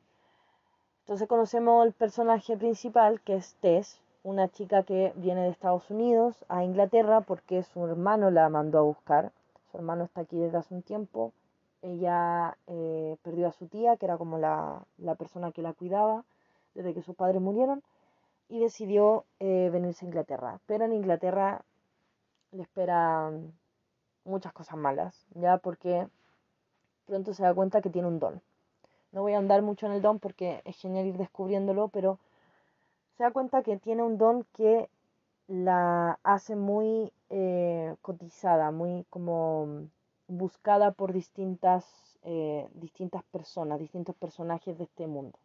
Entonces conocemos el personaje principal que es Tess, una chica que viene de Estados Unidos a Inglaterra porque su hermano la mandó a buscar. Su hermano está aquí desde hace un tiempo. Ella eh, perdió a su tía, que era como la, la, persona que la cuidaba desde que sus padres murieron, y decidió eh, venirse a Inglaterra. Pero en Inglaterra le esperan muchas cosas malas, ya porque pronto se da cuenta que tiene un don. No voy a andar mucho en el don porque es genial ir descubriéndolo, pero se da cuenta que tiene un don que la hace muy eh, cotizada, muy como buscada por distintas, eh, distintas personas, distintos personajes de este mundo.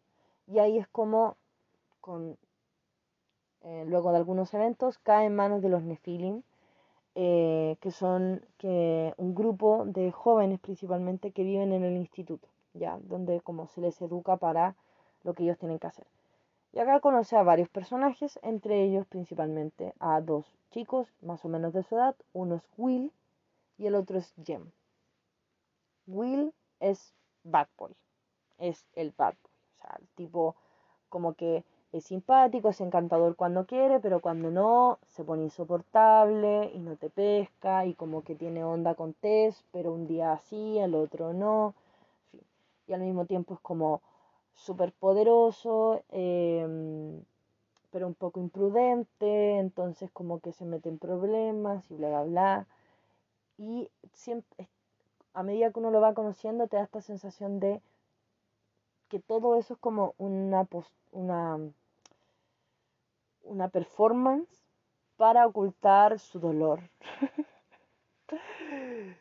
Y ahí es como, con, eh, luego de algunos eventos, cae en manos de los Nephilim, que son que, un grupo de jóvenes principalmente que viven en el instituto, ya, donde como se les educa para lo que ellos tienen que hacer. Y acá conoce a varios personajes, entre ellos principalmente a dos chicos más o menos de su edad. Uno es Will y el otro es Jem. Will es Bad Boy, es el Bad Boy. O sea, el tipo como que es simpático, es encantador cuando quiere, pero cuando no, se pone insoportable y no te pesca y como que tiene onda con Tess, pero un día sí, el otro no. Y al mismo tiempo es como súper poderoso, em, pero un poco imprudente, entonces como que se mete en problemas y bla, bla, bla. Y siempre, a medida que uno lo va conociendo, te da esta sensación de que todo eso es como una, una, una performance para ocultar su dolor.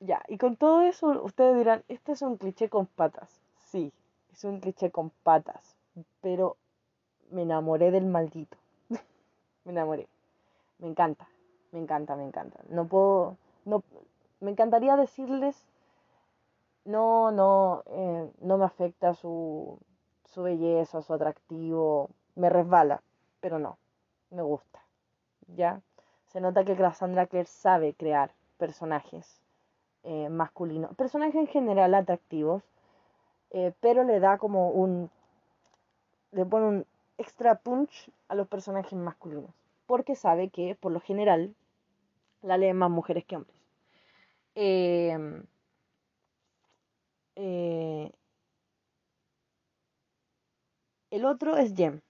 ya, y con todo eso ustedes dirán, este es un cliché con patas. Sí, es un cliché con patas, pero me enamoré del maldito. me enamoré. Me encanta, me encanta, me encanta. No puedo, no, me encantaría decirles, no, no, eh, no me afecta su, su belleza, su atractivo, me resbala, pero no, me gusta. ¿Ya? Se nota que Cassandra Clare sabe crear personajes eh, masculinos, personajes en general atractivos, eh, pero le da como un, le pone un extra punch a los personajes masculinos, porque sabe que por lo general la leen más mujeres que hombres. Em, eh, el otro es Jem,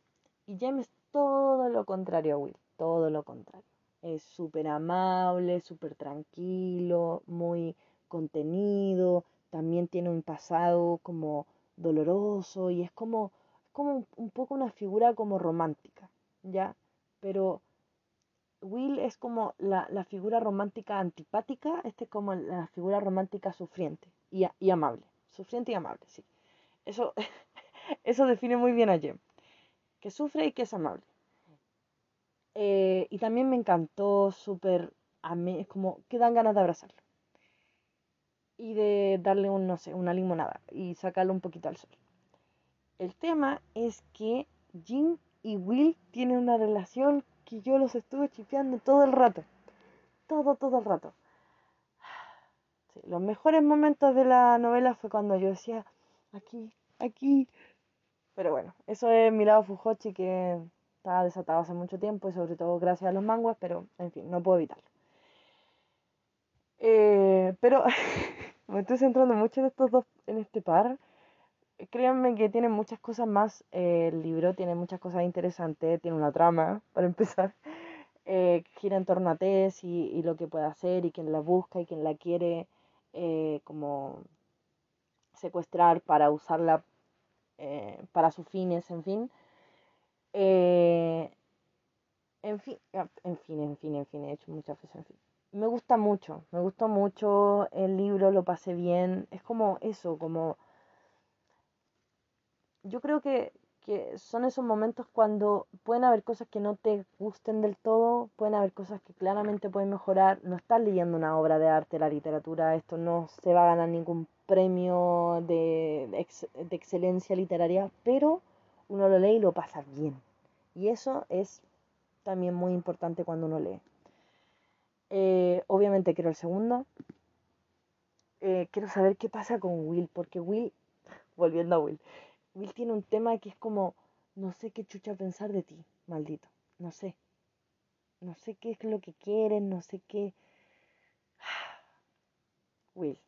y Jem es todo lo contrario a Will, todo lo contrario. Es súper amable, súper tranquilo, muy contenido, también tiene un pasado como doloroso y es como, como un, poco una figura como romántica, ¿ya? Pero Will es como la, figura romántica antipática, este es como la figura romántica sufriente y, y amable. Sufriente y amable, sí. Eso, eso define muy bien a Jem, que sufre y que es amable. Eh, y también me encantó, súper, es como que dan ganas de abrazarlo. Y de darle un, no sé, una limonada y sacarlo un poquito al sol. El tema es que Jim y Will tienen una relación que yo los estuve chipeando todo el rato. Todo, todo el rato. los mejores momentos de la novela fue cuando yo decía, aquí, aquí. Pero bueno, eso es mi lado Fujochi que está desatado hace mucho tiempo y sobre todo gracias a los manguas, pero en fin, no puedo evitarlo. Eh, pero me estoy centrando mucho en estos dos, en este par. Créanme que tiene muchas cosas más. Eh, el libro tiene muchas cosas interesantes, tiene una trama, para empezar. Eh, gira en torno a Tess y, lo que puede hacer y quién la busca y quién la quiere como secuestrar para usarla para sus fines, en fin. Eh, en fin, ah, en fin, en fin, en fin, he hecho muchas veces, en fin. Me gusta mucho, me gustó mucho el libro, lo pasé bien. Es como eso, como... Yo creo que, que son esos momentos cuando pueden haber cosas que no te gusten del todo, pueden haber cosas que claramente pueden mejorar. No estás leyendo una obra de arte, la literatura, esto no se va a ganar ningún premio de, de excelencia literaria, pero uno lo lee y lo pasa bien. Y eso es también muy importante cuando uno lee. Eh, obviamente quiero el segundo. Eh, quiero saber qué pasa con Will, porque Will, volviendo a Will, Will tiene un tema que es como, no sé qué chucha pensar de ti, maldito, no sé. No sé qué es lo que quieren, no sé qué... Will,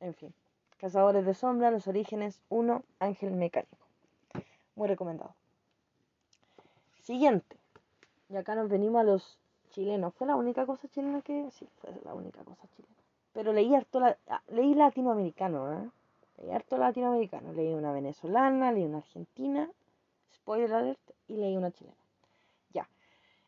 en fin. Cazadores de sombra, los orígenes, uno, ángel mecánico. Muy recomendado. Siguiente. Y acá nos venimos a los chilenos. ¿Fue la única cosa chilena que.? Sí, fue la única cosa chilena. Pero leí harto. Ah, leí latinoamericano, ¿eh? Leí harto latinoamericano. Leí una venezolana, leí una argentina. Spoiler alert. Y leí una chilena. Ya.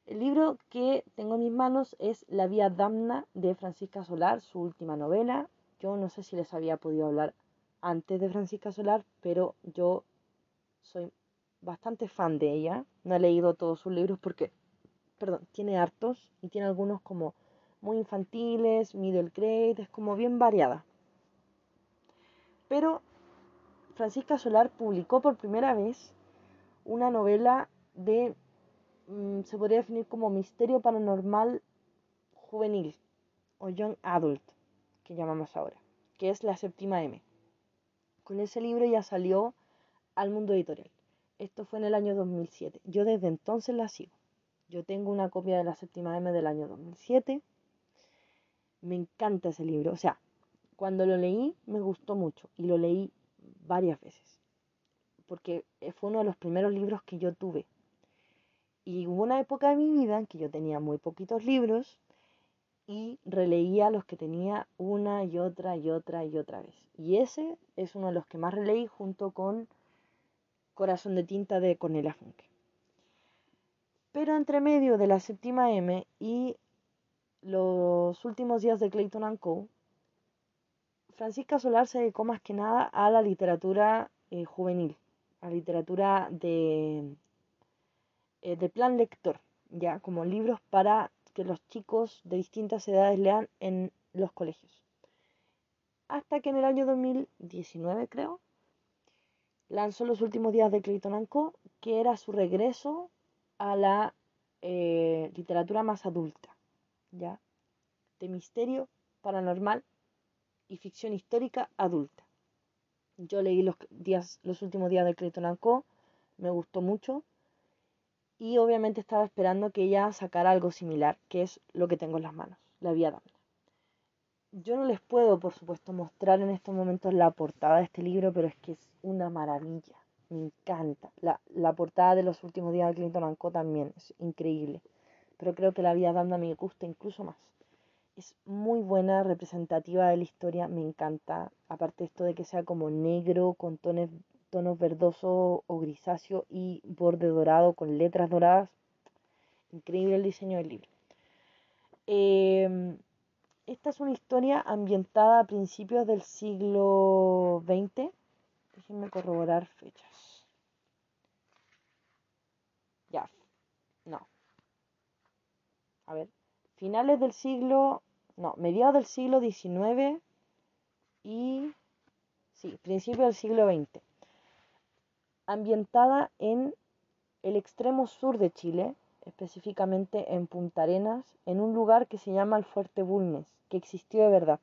El libro que tengo en mis manos es La Vía Damna de Francisca Solar, su última novela. Yo no sé si les había podido hablar antes de Francisca Solar, pero yo soy bastante fan de ella. No he leído todos sus libros porque, perdón, tiene hartos y tiene algunos como muy infantiles, middle grade, es como bien variada. Pero Francisca Solar publicó por primera vez una novela de, mm, se podría definir como misterio paranormal juvenil o young adult, que llamamos ahora, que es la séptima M. Con ese libro ya salió al mundo editorial. Esto fue en el año 2007. Yo desde entonces la sigo. Yo tengo una copia de la séptima M del año 2007. Me encanta ese libro. O sea, cuando lo leí me gustó mucho y lo leí varias veces. Porque fue uno de los primeros libros que yo tuve. Y hubo una época de mi vida en que yo tenía muy poquitos libros y releía los que tenía una y otra y otra y otra vez. Y ese es uno de los que más releí junto con Corazón de tinta de Cornelia Funke. Pero entre medio de la séptima M y los últimos días de Clayton Co., Francisca Solar se dedicó más que nada a la literatura eh, juvenil, a literatura de, eh, de plan lector, ya como libros para que los chicos de distintas edades lean en los colegios. Hasta que en el año 2019, creo, lanzó Los últimos días de Clayton Co., que era su regreso a la eh, literatura más adulta, ¿ya? De misterio, paranormal y ficción histórica adulta. Yo leí los, días, los últimos días de Clayton Co., me gustó mucho y obviamente estaba esperando que ella sacara algo similar, que es lo que tengo en las manos, La Vía Damna. Yo no les puedo, por supuesto, mostrar en estos momentos la portada de este libro, pero es que es una maravilla. Me encanta. La, la portada de los últimos días de Clinton Anco también es increíble. Pero creo que la vida dando a me gusta incluso más. Es muy buena, representativa de la historia, me encanta. Aparte esto de que sea como negro, con tonos, tonos verdoso o grisáceo y borde dorado con letras doradas. Increíble el diseño del libro. Em, esta es una historia ambientada a principios del siglo XX. Déjenme corroborar fechas. Ya, no. A ver, finales del siglo, no, mediados del siglo XIX y, sí, principios del siglo XX. Ambientada en el extremo sur de Chile, específicamente en Punta Arenas, en un lugar que se llama el Fuerte Bulnes, que existió de verdad.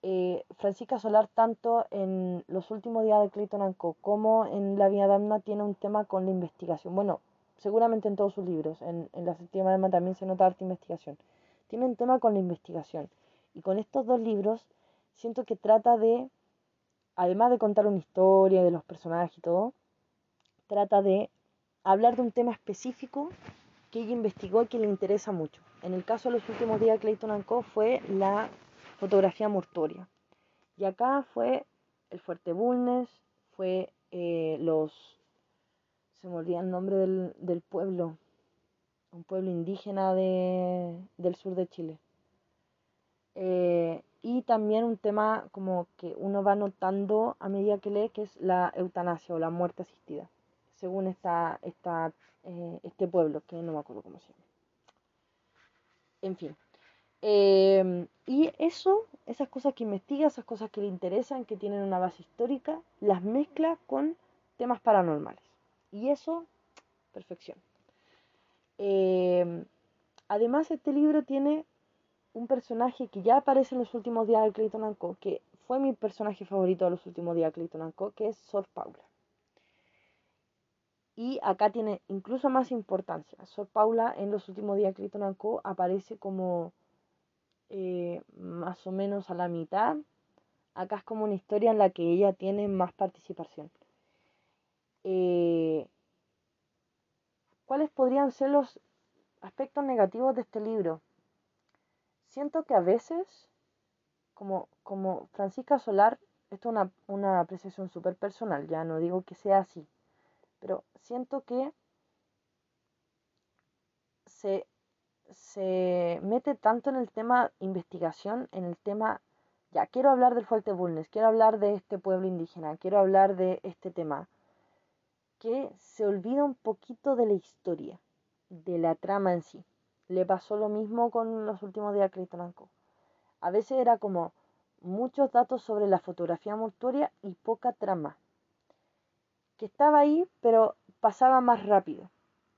Eh, Francisca Solar, tanto en los últimos días de Clayton Anco como en La Vía Damna, tiene un tema con la investigación. Bueno, seguramente en todos sus libros, en, en La Séptima Alma también se nota harta investigación. Tiene un tema con la investigación. Y con estos dos libros, siento que trata de, además de contar una historia de los personajes y todo, trata de hablar de un tema específico que ella investigó y que le interesa mucho. En el caso de los últimos días de Clayton Co. fue la fotografía mortuoria. Y acá fue el Fuerte Bulnes, fue eh, los... Se me olvida el nombre del, pueblo, un pueblo indígena de, del sur de Chile. Eh, y también un tema como que uno va notando a medida que lee, que es la eutanasia o la muerte asistida según esta, esta, eh, este pueblo, que no me acuerdo cómo se llama. En fin. Em, y eso, esas cosas que investiga, esas cosas que le interesan, que tienen una base histórica, las mezcla con temas paranormales. Y eso, perfección. Em, además, este libro tiene un personaje que ya aparece en los últimos días de Clayton Co., que fue mi personaje favorito de los últimos días de Clayton Co., que es Sor Paula. Y acá tiene incluso más importancia. Sor Paula en los últimos días de Co. aparece como eh, más o menos a la mitad. Acá es como una historia en la que ella tiene más participación. Eh, ¿Cuáles podrían ser los aspectos negativos de este libro? Siento que a veces, como, como Francisca Solar, esto es una, una apreciación súper personal, ya no digo que sea así, pero siento que se, mete tanto en el tema investigación, en el tema, ya, quiero hablar del Fuerte Bulnes, quiero hablar de este pueblo indígena, quiero hablar de este tema, que se olvida un poquito de la historia, de la trama en sí. Le pasó lo mismo con los últimos días de Blanco. A veces era como muchos datos sobre la fotografía mortuoria y poca trama que estaba ahí, pero pasaba más rápido.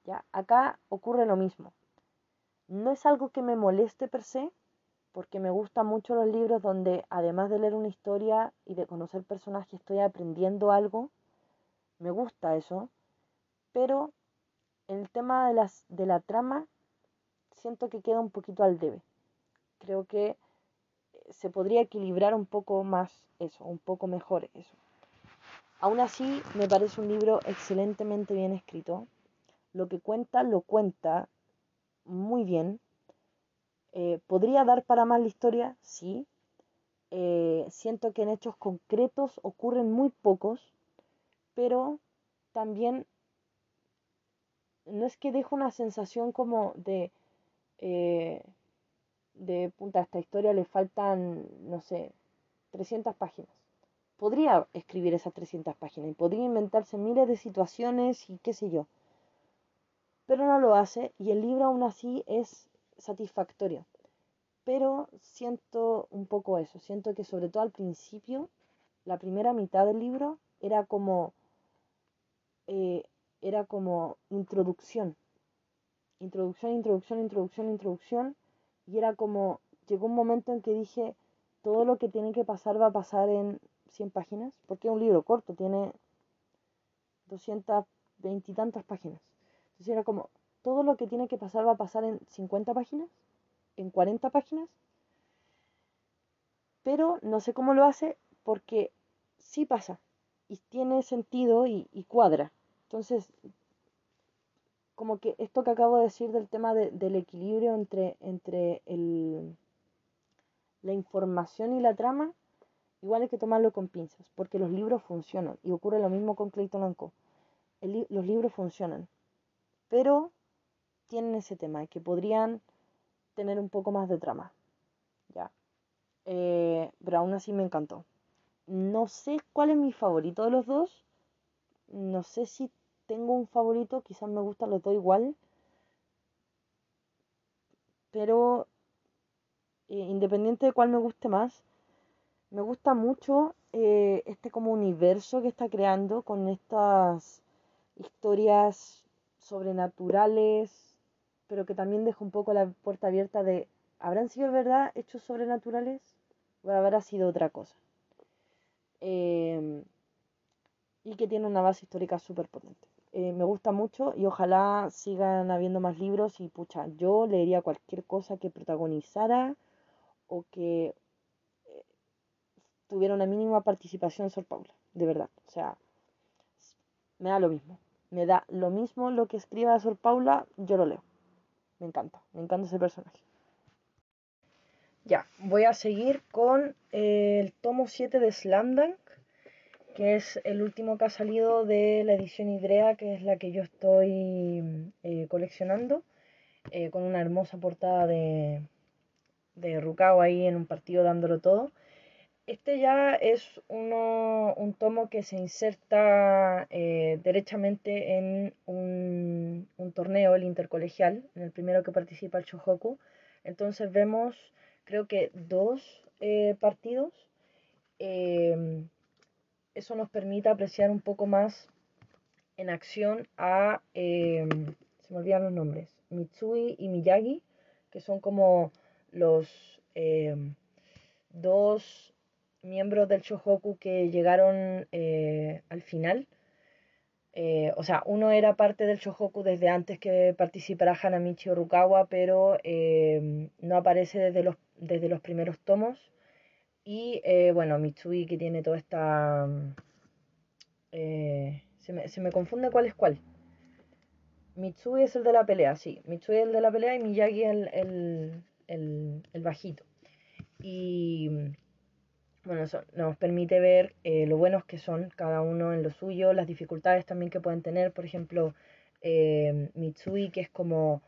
¿ya? Acá ocurre lo mismo. No es algo que me moleste per se, porque me gustan mucho los libros donde además de leer una historia y de conocer personajes estoy aprendiendo algo. Me gusta eso, pero el tema de, las, de la trama siento que queda un poquito al debe. Creo que se podría equilibrar un poco más eso, un poco mejor eso. Aún así, me parece un libro excelentemente bien escrito. Lo que cuenta, lo cuenta muy bien. Eh, ¿Podría dar para más la historia? Sí. Eh, siento que en hechos concretos ocurren muy pocos, pero también no es que deje una sensación como de, eh, de punta, a esta historia le faltan, no sé, 300 páginas podría escribir esas 300 páginas y podría inventarse miles de situaciones y qué sé yo. Pero no lo hace y el libro aún así es satisfactorio. Pero siento un poco eso, siento que sobre todo al principio, la primera mitad del libro era como, eh, era como introducción. Introducción, introducción, introducción, introducción. Y era como, llegó un momento en que dije, todo lo que tiene que pasar va a pasar en 100 páginas, porque es un libro corto, tiene 220 y tantas páginas. Entonces era como, todo lo que tiene que pasar va a pasar en 50 páginas, en 40 páginas, pero no sé cómo lo hace porque sí pasa y tiene sentido y, cuadra. Entonces, como que esto que acabo de decir del tema del equilibrio entre, entre el, la información y la trama, igual hay que tomarlo con pinzas, porque los libros funcionan, y ocurre lo mismo con Clayton Co. los libros funcionan, pero tienen ese tema, que podrían tener un poco más de trama. Ya. Eh, pero aún así me encantó. No sé cuál es mi favorito de los dos. No sé si tengo un favorito, quizás me gustan los dos igual. Pero eh, independiente de cuál me guste más, me gusta mucho eh, este como universo que está creando con estas historias sobrenaturales, pero que también deja un poco la puerta abierta de, ¿habrán sido verdad hechos sobrenaturales? ¿O habrá sido otra cosa? Em, y que tiene una base histórica súper potente. Eh, me gusta mucho y ojalá sigan habiendo más libros y pucha, yo leería cualquier cosa que protagonizara o que eh, tuviera una mínima participación Sor Paula, de verdad. O sea, me da lo mismo. Me da lo mismo lo que escriba Sor Paula, yo lo leo. Me encanta, me encanta ese personaje. Ya, voy a seguir con el tomo 7 de Slamdunk, que es el último que ha salido de la edición Idrea, que es la que yo estoy eh, coleccionando, eh, con una hermosa portada de, de Rukawa ahí en un partido dándolo todo. Este ya es uno, un tomo que se inserta eh, derechamente en un, un, torneo, el intercolegial, en el primero que participa el Shohoku. Entonces vemos, creo que dos eh, partidos. Eso nos permite apreciar un poco más en acción a, em, se me olvidan los nombres, Mitsui y Miyagi, que son como los em, dos miembros del Shohoku que llegaron eh, al final. Eh, o sea, uno era parte del Shohoku desde antes que participara Hanamichi Rukawa, pero em, no aparece desde los, desde los primeros tomos. Y eh, bueno, Mitsui que tiene toda esta... Se me, se, me, confunde cuál es cuál. Mitsui es el de la pelea, sí. Mitsui es el de la pelea y Miyagi el, el, el, el bajito. Y bueno, eso nos permite ver eh, lo buenos que son cada uno en lo suyo, las dificultades también que pueden tener. Por ejemplo, eh, Mitsui, que es como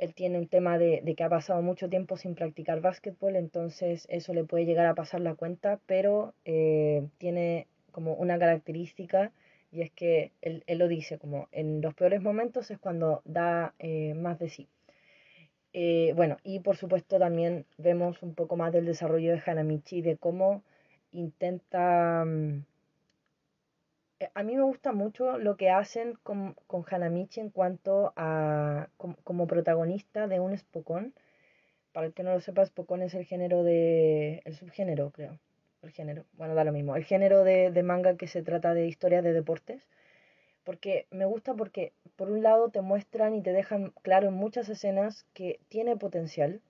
él tiene un tema de, de, que ha pasado mucho tiempo sin practicar básquetbol, entonces eso le puede llegar a pasar la cuenta, pero eh, tiene como una característica y es que él, él, lo dice, como en los peores momentos es cuando da eh, más de sí. Eh, bueno, y por supuesto también vemos un poco más del desarrollo de Hanamichi, de cómo intenta... Eh, a mí me gusta mucho lo que hacen con, con Hanamichi en cuanto a como, protagonista de un Spokon. Para el que no lo sepa, Spokon es el género de... el subgénero, creo. El género, bueno, da lo mismo. El género de, de manga que se trata de historias de deportes porque me gusta porque por un lado te muestran y te dejan claro en muchas escenas que tiene potencial,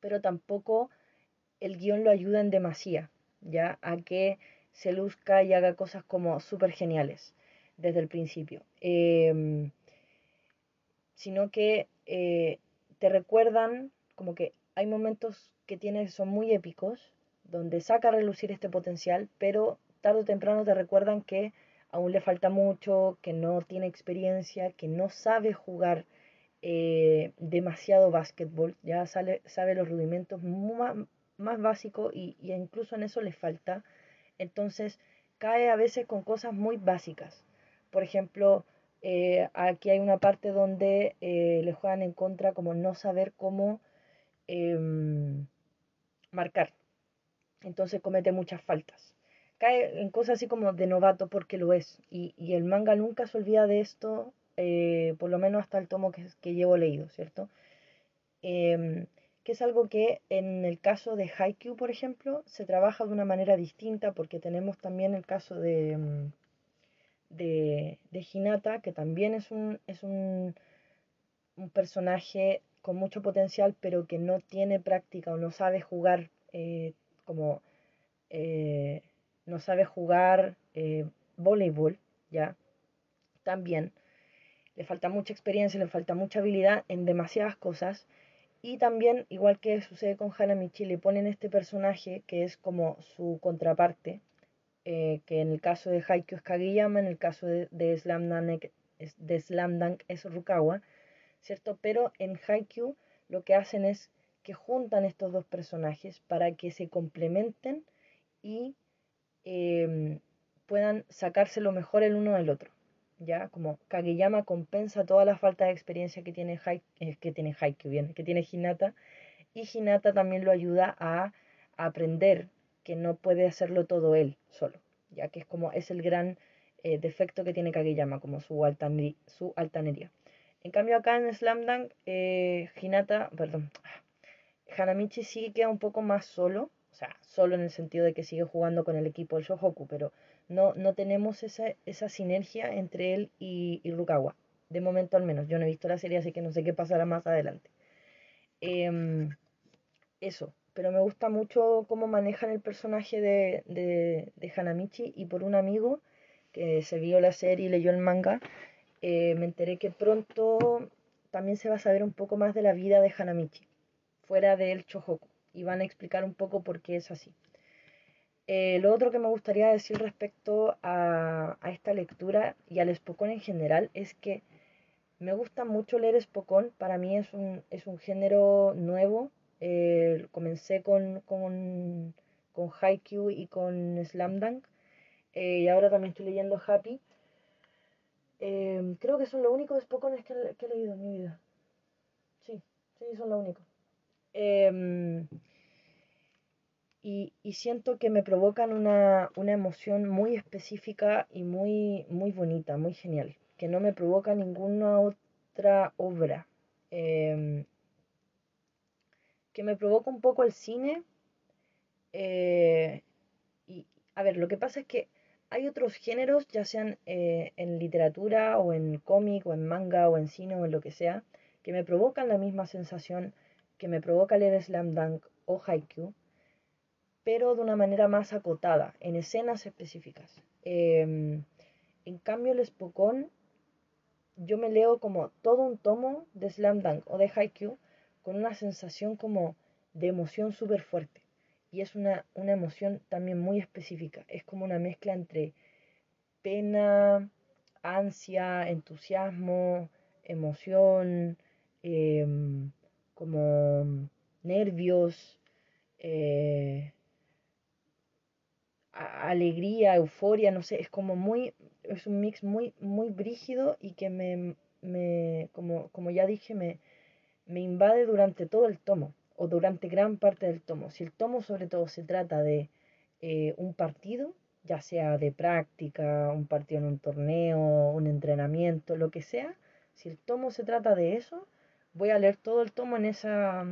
pero tampoco el guion lo ayuda en demasía, ya a que se luzca y haga cosas como súper geniales desde el principio, em, sino que eh, te recuerdan como que hay momentos que tiene son muy épicos, donde saca a relucir este potencial, pero tarde o temprano te recuerdan que aún le falta mucho, que no tiene experiencia, que no sabe jugar eh, demasiado básquetbol, ya sale, sabe los rudimentos más, más básicos y, y, incluso en eso le falta. Entonces cae a veces con cosas muy básicas. Por ejemplo, eh, aquí hay una parte donde eh, le juegan en contra como no saber cómo em, marcar. Entonces comete muchas faltas cae en cosas así como de novato porque lo es. Y, y el manga nunca se olvida de esto, eh, por lo menos hasta el tomo que, que llevo leído, ¿cierto? Que es algo que en el caso de Haikyuu, por ejemplo, se trabaja de una manera distinta porque tenemos también el caso de, mm, de, de Hinata, que también es un, es un, un personaje con mucho potencial, pero que no tiene práctica o no sabe jugar eh, como eh, no sabe jugar eh, voleibol, ¿ya? También le falta mucha experiencia, le falta mucha habilidad en demasiadas cosas. Y también, igual que sucede con Hanamichi, le ponen este personaje que es como su contraparte, eh, que en el caso de Haikyuu es Kageyama, en el caso de Slam Dunk es Rukawa, ¿cierto? Pero en Haikyuu lo que hacen es que juntan estos dos personajes para que se complementen y em, puedan sacarse lo mejor el uno del otro. ¿Ya? Como Kageyama compensa toda la falta de experiencia que tiene, Hai, eh, que tiene Haikyuu, bien, que tiene Hinata, y Hinata también lo ayuda a, aprender que no puede hacerlo todo él solo, ya que es como es el gran eh, defecto que tiene Kageyama, como su, su altanería. En cambio acá en Slam Dunk, eh, Hinata, perdón, Hanamichi sí queda un poco más solo, o sea, solo en el sentido de que sigue jugando con el equipo del Shohoku, pero no, no tenemos esa, esa sinergia entre él y, Rukawa. De momento al menos. Yo no he visto la serie, así que no sé qué pasará más adelante. Em, eso. Pero me gusta mucho cómo manejan el personaje de, de, Hanamichi y por un amigo que se vio la serie y leyó el manga, eh, me enteré que pronto también se va a saber un poco más de la vida de Hanamichi, fuera del Chohoku, y van a explicar un poco por qué es así. Eh, lo otro que me gustaría decir respecto a, esta lectura y al Spokon en general es que me gusta mucho leer Spokon. Para mí es un, es un género nuevo. Eh, comencé con, con, con Haikyuu y con Slam Dunk. Eh, y ahora también estoy leyendo Happy. creo que son los únicos Spokones que, que, he leído en mi vida. Sí, sí, son los únicos. Y, siento que me provocan una, emoción muy específica y muy, muy bonita, muy genial, que no me provoca ninguna otra obra. Em, que me provoca un poco el cine. Eh, y, a ver, lo que pasa es que hay otros géneros, ya sean eh, en literatura o en cómic o en manga o en cine o en lo que sea, que me provocan la misma sensación que me provoca leer Slam Dunk o Haikyuu pero de una manera más acotada, en escenas específicas. Em, en cambio, el Spokon, yo me leo como todo un tomo de Slam Dunk o de Haikyuu con una sensación como de emoción súper fuerte. Y es una, emoción también muy específica. Es como una mezcla entre pena, ansia, entusiasmo, emoción, em, como nervios, eh, alegría, euforia, no sé, es como muy, es un mix muy, muy brígido y que me, me como, como ya dije, me, me invade durante todo el tomo o durante gran parte del tomo. Si el tomo sobre todo se trata de eh, un partido, ya sea de práctica, un partido en un torneo, un entrenamiento, lo que sea, si el tomo se trata de eso, voy a leer todo el tomo en esa,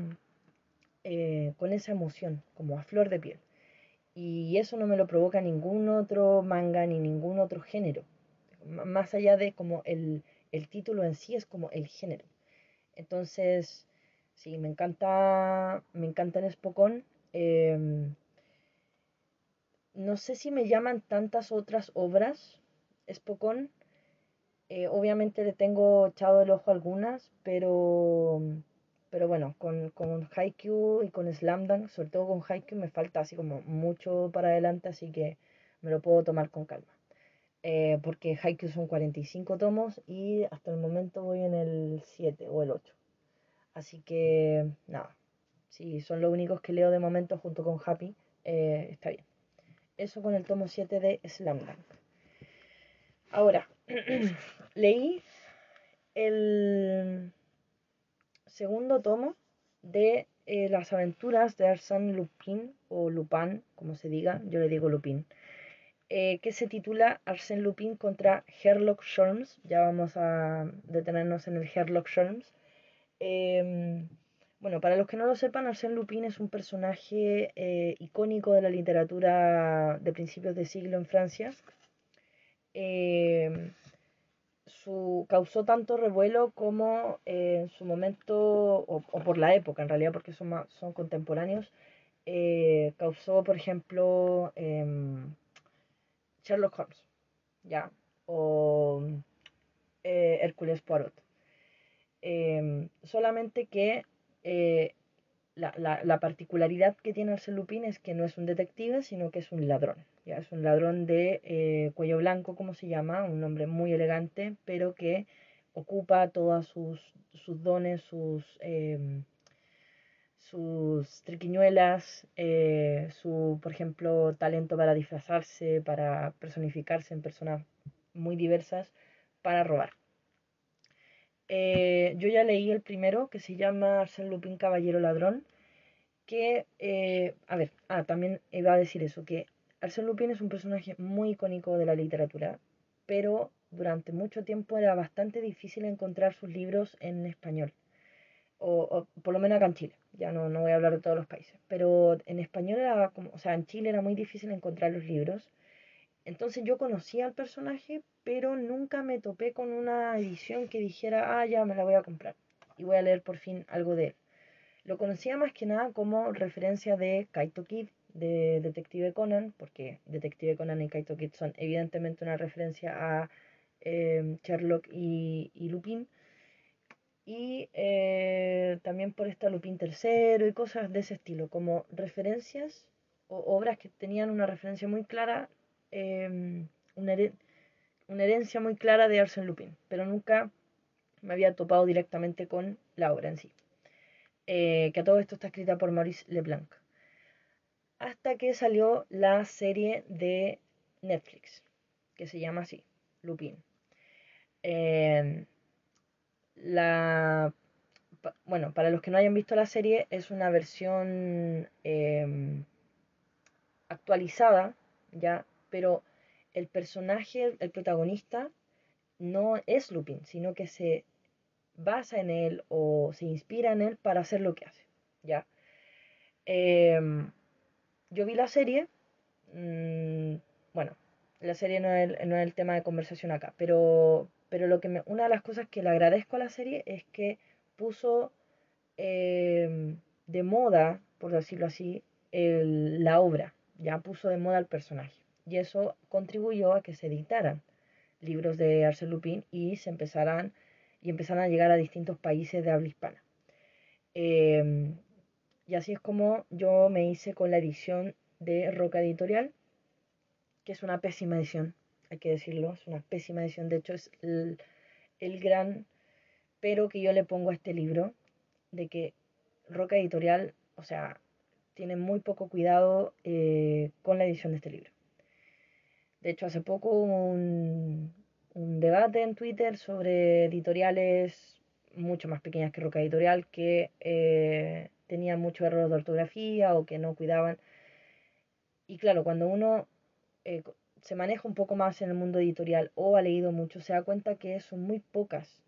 eh, con esa emoción, como a flor de piel. Y eso no me lo provoca ningún otro manga ni ningún otro género. más allá de como el, título en sí es como el género. Entonces, sí, me encanta, me encanta el Spokon. Em, no sé si me llaman tantas otras obras Spokon. Eh, obviamente le tengo echado el ojo algunas, pero pero bueno, con, con Haikyuu y con Slam Dunk, sobre todo con Haikyuu, me falta así como mucho para adelante, así que me lo puedo tomar con calma. Eh, porque Haikyuu son 45 tomos y hasta el momento voy en el 7 o el 8. Así que nada, si son los únicos que leo de momento junto con Happy, eh, está bien. Eso con el tomo 7 de Slam Dunk. Ahora, leí el segundo tomo de eh, las aventuras de Arsène Lupin, o Lupin, como se diga, yo le digo Lupin, eh, que se titula Arsène Lupin contra Sherlock Holmes. Ya vamos a detenernos en el Sherlock Holmes. Em, bueno, para los que no lo sepan, Arsène Lupin es un personaje eh, icónico de la literatura de principios de siglo en Francia. Em, su, causó tanto revuelo como eh, en su momento, o, por la época en realidad, porque son, son contemporáneos, eh, causó, por ejemplo, em, Sherlock Holmes, ¿ya? O eh, Hércules Poirot. Em, solamente que la, la, particularidad que tiene Arsène Lupin es que no es un detective, sino que es un ladrón. ¿ya? Es un ladrón de eh, cuello blanco, como se llama, un hombre muy elegante, pero que ocupa todos sus, sus dones, sus, em, sus triquiñuelas, eh, su, por ejemplo, talento para disfrazarse, para personificarse en personas muy diversas, para robar. Eh, yo ya leí el primero, que se llama Arsène Lupin Caballero Ladrón, que, eh, a ver, ah, también iba a decir eso, que Arsène Lupin es un personaje muy icónico de la literatura, pero durante mucho tiempo era bastante difícil encontrar sus libros en español, o, por lo menos acá en Chile, ya no, no voy a hablar de todos los países, pero en español era como, o sea, en Chile era muy difícil encontrar los libros, entonces yo conocía al personaje, pero nunca me topé con una edición que dijera, ah, ya me la voy a comprar y voy a leer por fin algo de él. Lo conocía más que nada como referencia de Kaito Kid, de Detective Conan, porque Detective Conan y Kaito Kid son evidentemente una referencia a em, Sherlock y, Lupin. Y eh, también por esta Lupin III y cosas de ese estilo, como referencias o obras que tenían una referencia muy clara Em, una, herencia muy clara de Arsène Lupin, pero nunca me había topado directamente con la obra en sí. Eh, que a todo esto está escrita por Maurice Leblanc. Hasta que salió la serie de Netflix, que se llama así, Lupin. Em, la, bueno, para los que no hayan visto la serie, es una versión em, actualizada, ya pero el personaje, el protagonista, no es Lupin, sino que se basa en él o se inspira en él para hacer lo que hace, ¿ya? Em, yo vi la serie, mm, bueno, la serie no es, el, tema de conversación acá, pero, pero lo que me, una de las cosas que le agradezco a la serie es que puso em, de moda, por decirlo así, la obra, ya puso de moda el personaje y eso contribuyó a que se editaran libros de Arsène Lupin y se empezaran y empezaran a llegar a distintos países de habla hispana. Em, y así es como yo me hice con la edición de Roca Editorial, que es una pésima edición, hay que decirlo, es una pésima edición, de hecho es el, gran pero que yo le pongo a este libro, de que Roca Editorial, o sea, tiene muy poco cuidado eh, con la edición de este libro. De hecho, hace poco hubo un, debate en Twitter sobre editoriales mucho más pequeñas que Roca Editorial que eh, tenían mucho error de ortografía o que no cuidaban. Y claro, cuando uno eh, se maneja un poco más en el mundo editorial o ha leído mucho, se da cuenta que son muy pocas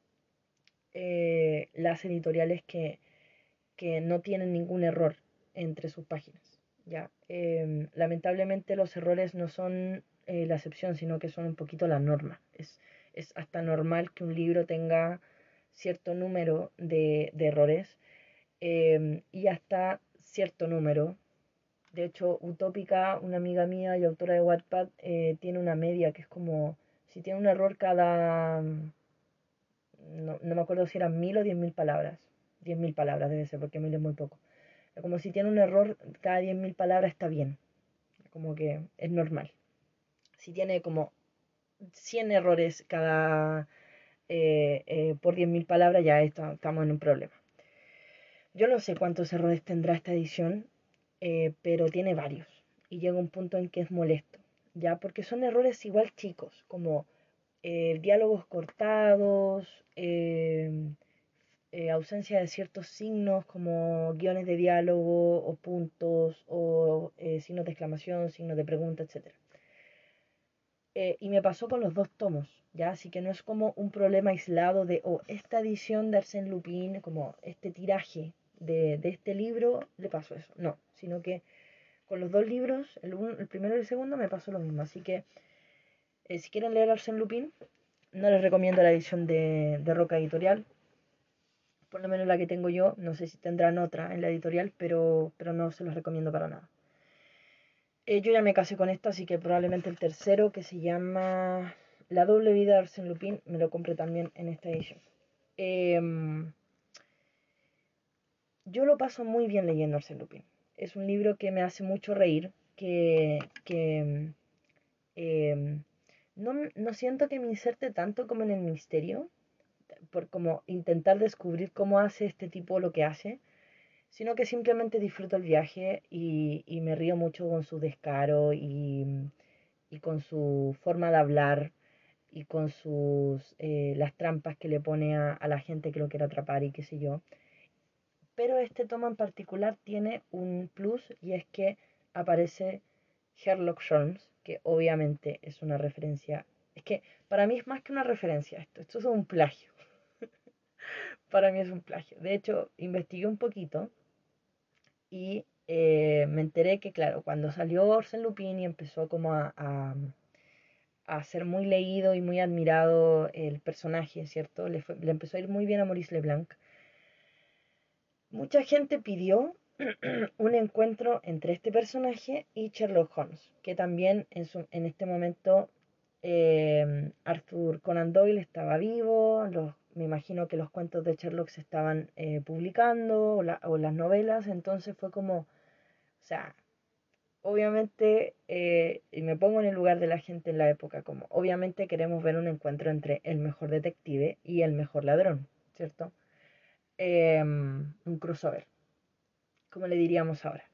eh, las editoriales que, que no tienen ningún error entre sus páginas. ¿ya? Em, lamentablemente los errores no son eh, la excepción, sino que son un poquito la norma. Es, es hasta normal que un libro tenga cierto número de, de errores em, y hasta cierto número. De hecho, Utópica, una amiga mía y autora de Wattpad, eh, tiene una media que es como, si tiene un error cada, no, no me acuerdo si eran mil o diez mil palabras. Diez mil palabras debe ser, porque mil es muy poco. Como si tiene un error cada diez mil palabras está bien. Como que es normal si tiene como 100 errores cada eh, eh, por 10.000 palabras, ya estamos en un problema. Yo no sé cuántos errores tendrá esta edición, eh, pero tiene varios. Y llega un punto en que es molesto, ¿ya? Porque son errores igual chicos, como diálogos cortados, ausencia de ciertos signos como guiones de diálogo o puntos o signos de exclamación, signos de pregunta, etc. Eh, y me pasó con los dos tomos, ¿ya? Así que no es como un problema aislado de, oh, esta edición de Arsène Lupin, como este tiraje de, de este libro, le pasó eso. No, sino que con los dos libros, el, el primero y el segundo, me pasó lo mismo. Así que eh, si quieren leer Arsène Lupin, no les recomiendo la edición de, de Roca Editorial. Por lo menos la que tengo yo, no sé si tendrán otra en la editorial, pero, pero no se los recomiendo para nada. Eh, yo ya me casé con esta, así que probablemente el tercero, que se llama La doble vida de Arsène Lupin, me lo compré también en esta edición. Em, yo lo paso muy bien leyendo Arsène Lupin. Es un libro que me hace mucho reír, que, em, no, no, siento que me inserte tanto como en el misterio, por como intentar descubrir cómo hace este tipo lo que hace, sino que simplemente disfruto el viaje y, me río mucho con su descaro y, con su forma de hablar y con sus eh, las trampas que le pone a, a, la gente que lo quiere atrapar y qué sé yo. Pero este tomo en particular tiene un plus y es que aparece Sherlock Holmes, que obviamente es una referencia. Es que para mí es más que una referencia esto, esto es un plagio. para mí es un plagio. De hecho, investigué un poquito y eh, me enteré que, claro, cuando salió Orsen Lupin y empezó como a, a, ser muy leído y muy admirado el personaje, ¿cierto? Le, le empezó a ir muy bien a Maurice Leblanc. Mucha gente pidió un encuentro entre este personaje y Sherlock Holmes, que también en, su, en este momento eh, Arthur Conan Doyle estaba vivo, me imagino que los cuentos de Sherlock se estaban eh, publicando o, las novelas, entonces fue como, o sea, obviamente, eh, y me pongo en el lugar de la gente en la época, como obviamente queremos ver un encuentro entre el mejor detective y el mejor ladrón, ¿cierto? Em, un crossover, como le diríamos ahora.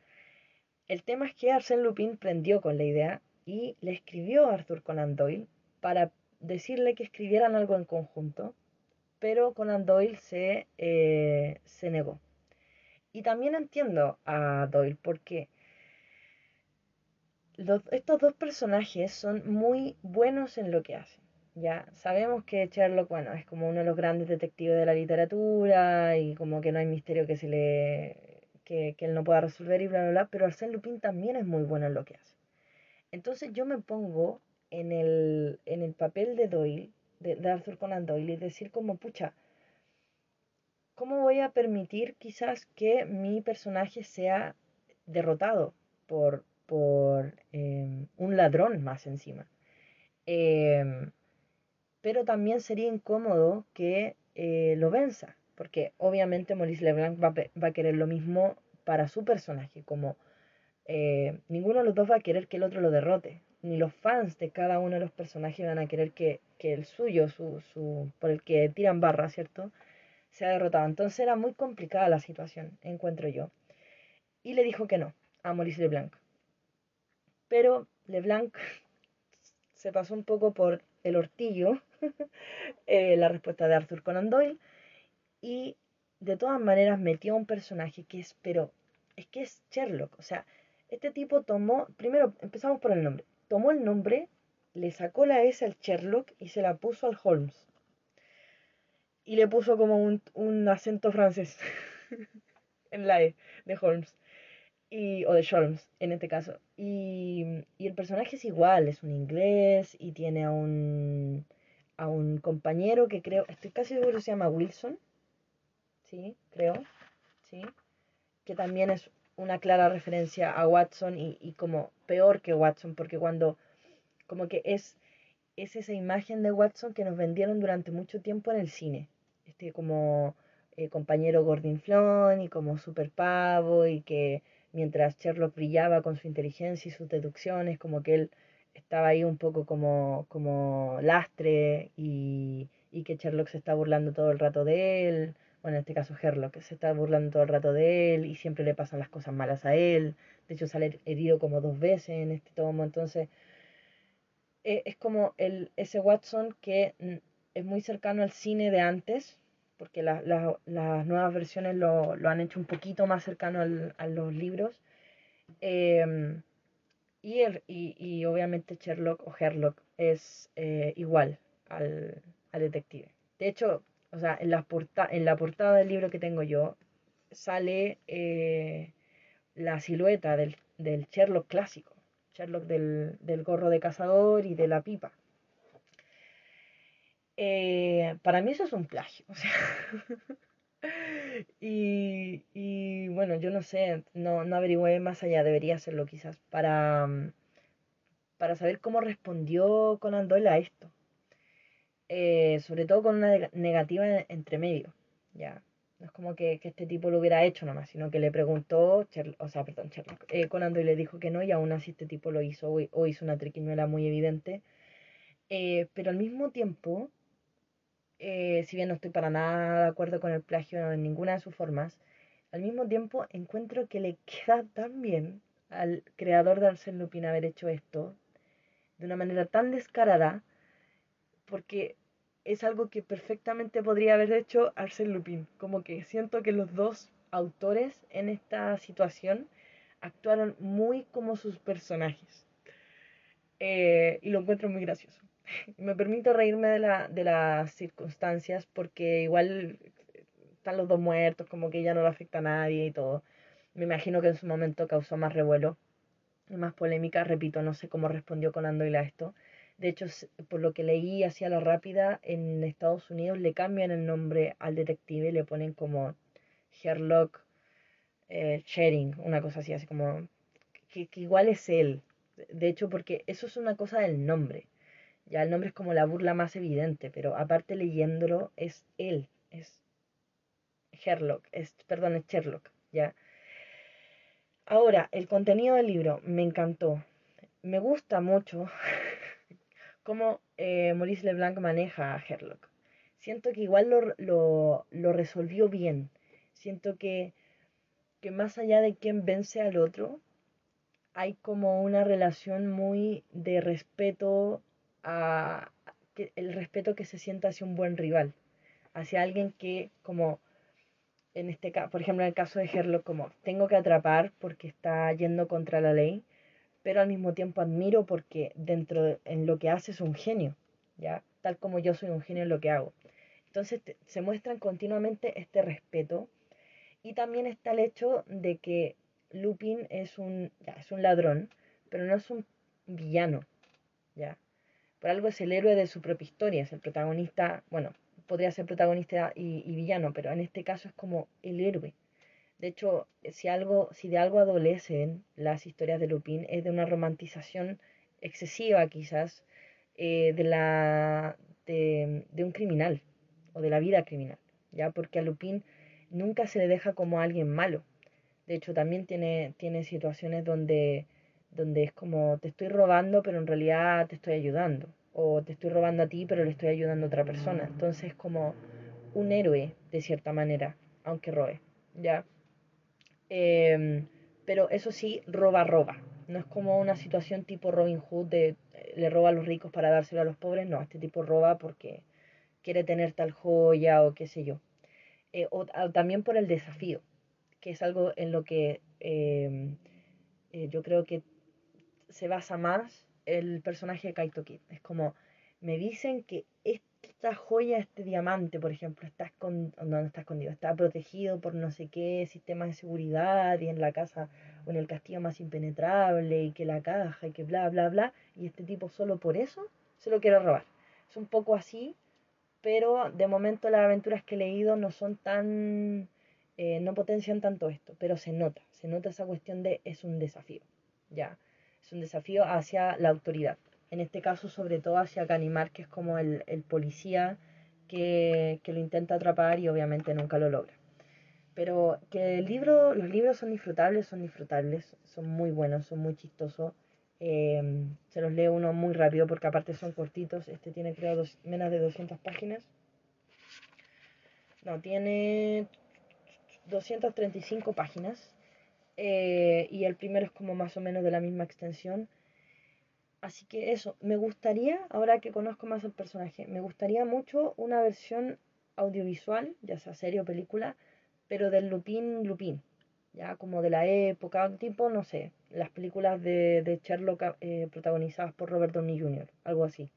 El tema es que Arsène Lupin prendió con la idea y le escribió a Arthur Conan Doyle para decirle que escribieran algo en conjunto pero Conan Doyle se, eh, se negó. Y también entiendo a Doyle porque estos dos personajes son muy buenos en lo que hacen. Ya sabemos que Sherlock, bueno, es como uno de los grandes detectives de la literatura y como que no hay misterio que se le que, él no pueda resolver y bla bla bla, pero Arsène Lupin también es muy bueno en lo que hace. Entonces yo me pongo en el, en el papel de Doyle de, Arthur Conan Doyle y decir como, pucha, ¿cómo voy a permitir quizás que mi personaje sea derrotado por, por em, un ladrón más encima? Em, pero también sería incómodo que eh, lo venza, porque obviamente Maurice Leblanc va, va, a querer lo mismo para su personaje, como eh, ninguno de los dos va a querer que el otro lo derrote ni los fans de cada uno de los personajes van a querer que, el suyo, su, su, por el que tiran barra, ¿cierto? Sea derrotado. Entonces era muy complicada la situación, encuentro yo. Y le dijo que no a Maurice Leblanc. Pero Leblanc se pasó un poco por el hortillo eh, la respuesta de Arthur Conan Doyle y de todas maneras metió a un personaje que es, pero es que es Sherlock, o sea, este tipo tomó, primero empezamos por el nombre, tomó el nombre, le sacó la S al Sherlock y se la puso al Holmes. Y le puso como un, acento francés en la E de Holmes. Y, o de Holmes en este caso. Y, el personaje es igual, es un inglés y tiene a un, a un compañero que creo, estoy casi seguro que se llama Wilson. Sí, creo. Sí. Que también es una clara referencia a Watson y, como peor que Watson, porque cuando como que es, es esa imagen de Watson que nos vendieron durante mucho tiempo en el cine, este como eh, compañero gordinflón y como super pavo y que mientras Sherlock brillaba con su inteligencia y sus deducciones, como que él estaba ahí un poco como, como lastre y, y que Sherlock se está burlando todo el rato de él bueno, en este caso Herlock, se está burlando todo el rato de él y siempre le pasan las cosas malas a él. De hecho, sale herido como dos veces en este tomo. Entonces, eh, es como el, ese Watson que mm, es muy cercano al cine de antes, porque las nuevas versiones lo, han hecho un poquito más cercano a los libros. Em, y, el, y, obviamente Sherlock o Herlock es eh, igual al, al detective. De hecho, o sea, en la, en la portada del libro que tengo yo, sale eh, la silueta del, Sherlock clásico, Sherlock del, gorro de cazador y de la pipa. Eh, para mí eso es un plagio, sea, y, bueno, yo no sé, no, no averigüé más allá, debería hacerlo quizás, para, para saber cómo respondió Conan Doyle a esto. Eh, sobre todo con una negativa entre medio, ya. No es como que, este tipo lo hubiera hecho nomás, sino que le preguntó, o sea, perdón, Sherlock, eh, Conan le dijo que no y aún así este tipo lo hizo o, hizo una triquiñuela muy evidente. Eh, pero al mismo tiempo, eh, si bien no estoy para nada de acuerdo con el plagio en ninguna de sus formas, al mismo tiempo encuentro que le queda tan bien al creador de Arsène Lupin haber hecho esto de una manera tan descarada, porque es algo que perfectamente podría haber hecho Arsène Lupin. Como que siento que los dos autores en esta situación actuaron muy como sus personajes. Eh, y lo encuentro muy gracioso. Me permito reírme de, la, de las circunstancias porque igual están los dos muertos, como que ya no le afecta a nadie y todo. Me imagino que en su momento causó más revuelo y más polémica. Repito, no sé cómo respondió Conan Doyle a esto. De hecho, por lo que leí hacia la rápida, en Estados Unidos le cambian el nombre al detective, le ponen como Sherlock eh, Shering, una cosa así, así como que, igual es él. De hecho, porque eso es una cosa del nombre. Ya el nombre es como la burla más evidente, pero aparte leyéndolo es él, es Sherlock, es, perdón, es Sherlock, ya. Ahora, el contenido del libro me encantó. Me gusta mucho cómo eh, Maurice Leblanc maneja a Sherlock. Siento que igual lo, lo, resolvió bien. Siento que, que más allá de quién vence al otro, hay como una relación muy de respeto a el respeto que se siente hacia un buen rival, hacia alguien que como en este caso, por ejemplo, en el caso de Sherlock, como tengo que atrapar porque está yendo contra la ley, pero al mismo tiempo admiro porque dentro de, en lo que hace es un genio, ¿ya? Tal como yo soy un genio en lo que hago. Entonces se muestran continuamente este respeto y también está el hecho de que Lupin es un, ya, es un ladrón, pero no es un villano, ¿ya? Por algo es el héroe de su propia historia, es el protagonista, bueno, podría ser protagonista y, y villano, pero en este caso es como el héroe, de hecho, si, algo, si de algo adolecen las historias de Lupin es de una romantización excesiva quizás eh, de, la, de, un criminal o de la vida criminal, ¿ya? Porque a Lupin nunca se le deja como alguien malo. De hecho, también tiene, tiene situaciones donde, donde es como te estoy robando, pero en realidad te estoy ayudando. O te estoy robando a ti, pero le estoy ayudando a otra persona. Entonces es como un héroe, de cierta manera, aunque robe. ¿Ya? Em, pero eso sí, roba, roba. No es como una situación tipo Robin Hood de eh, le roba a los ricos para dárselo a los pobres. No, este tipo roba porque quiere tener tal joya o qué sé yo. Eh, o, también por el desafío, que es algo en lo que em, eh, yo creo que se basa más el personaje de Kaito Kid. Es como, me dicen que esta joya, este diamante, por ejemplo, está escondido, no, está escondido, está protegido por no sé qué sistema de seguridad y en la casa o en el castillo más impenetrable y que la caja y que bla, bla, bla, y este tipo solo por eso se lo quiere robar. Es un poco así, pero de momento las aventuras que he leído no son tan, eh, no potencian tanto esto, pero se nota, se nota esa cuestión de es un desafío, ya, es un desafío hacia la autoridad en este caso sobre todo hacia Canimar, que es como el, policía que, lo intenta atrapar y obviamente nunca lo logra. Pero que el libro, los libros son disfrutables, son disfrutables, son muy buenos, son muy chistosos. Em, se los lee uno muy rápido porque aparte son cortitos. Este tiene creo menos de 200 páginas. No, tiene 235 páginas. Eh, y el primero es como más o menos de la misma extensión. Así que eso, me gustaría, ahora que conozco más al personaje, me gustaría mucho una versión audiovisual, ya sea serie o película, pero del Lupin Lupin, ya como de la época, tipo, no sé, las películas de, de Sherlock eh, protagonizadas por Robert Downey Jr., algo así.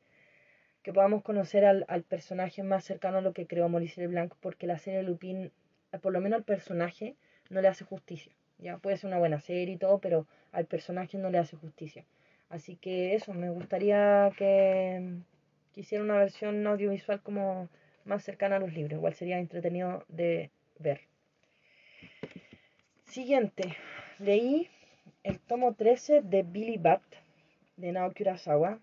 Que podamos conocer al, al, personaje más cercano a lo que creó Maurice Leblanc, porque la serie Lupin, eh, por lo menos al personaje, no le hace justicia. Ya puede ser una buena serie y todo, pero al personaje no le hace justicia. Así que eso, me gustaría que, quisiera una versión audiovisual como más cercana a los libros. Igual sería entretenido de ver. Siguiente, leí el tomo 13 de Billy Bat de Naoki Urasawa.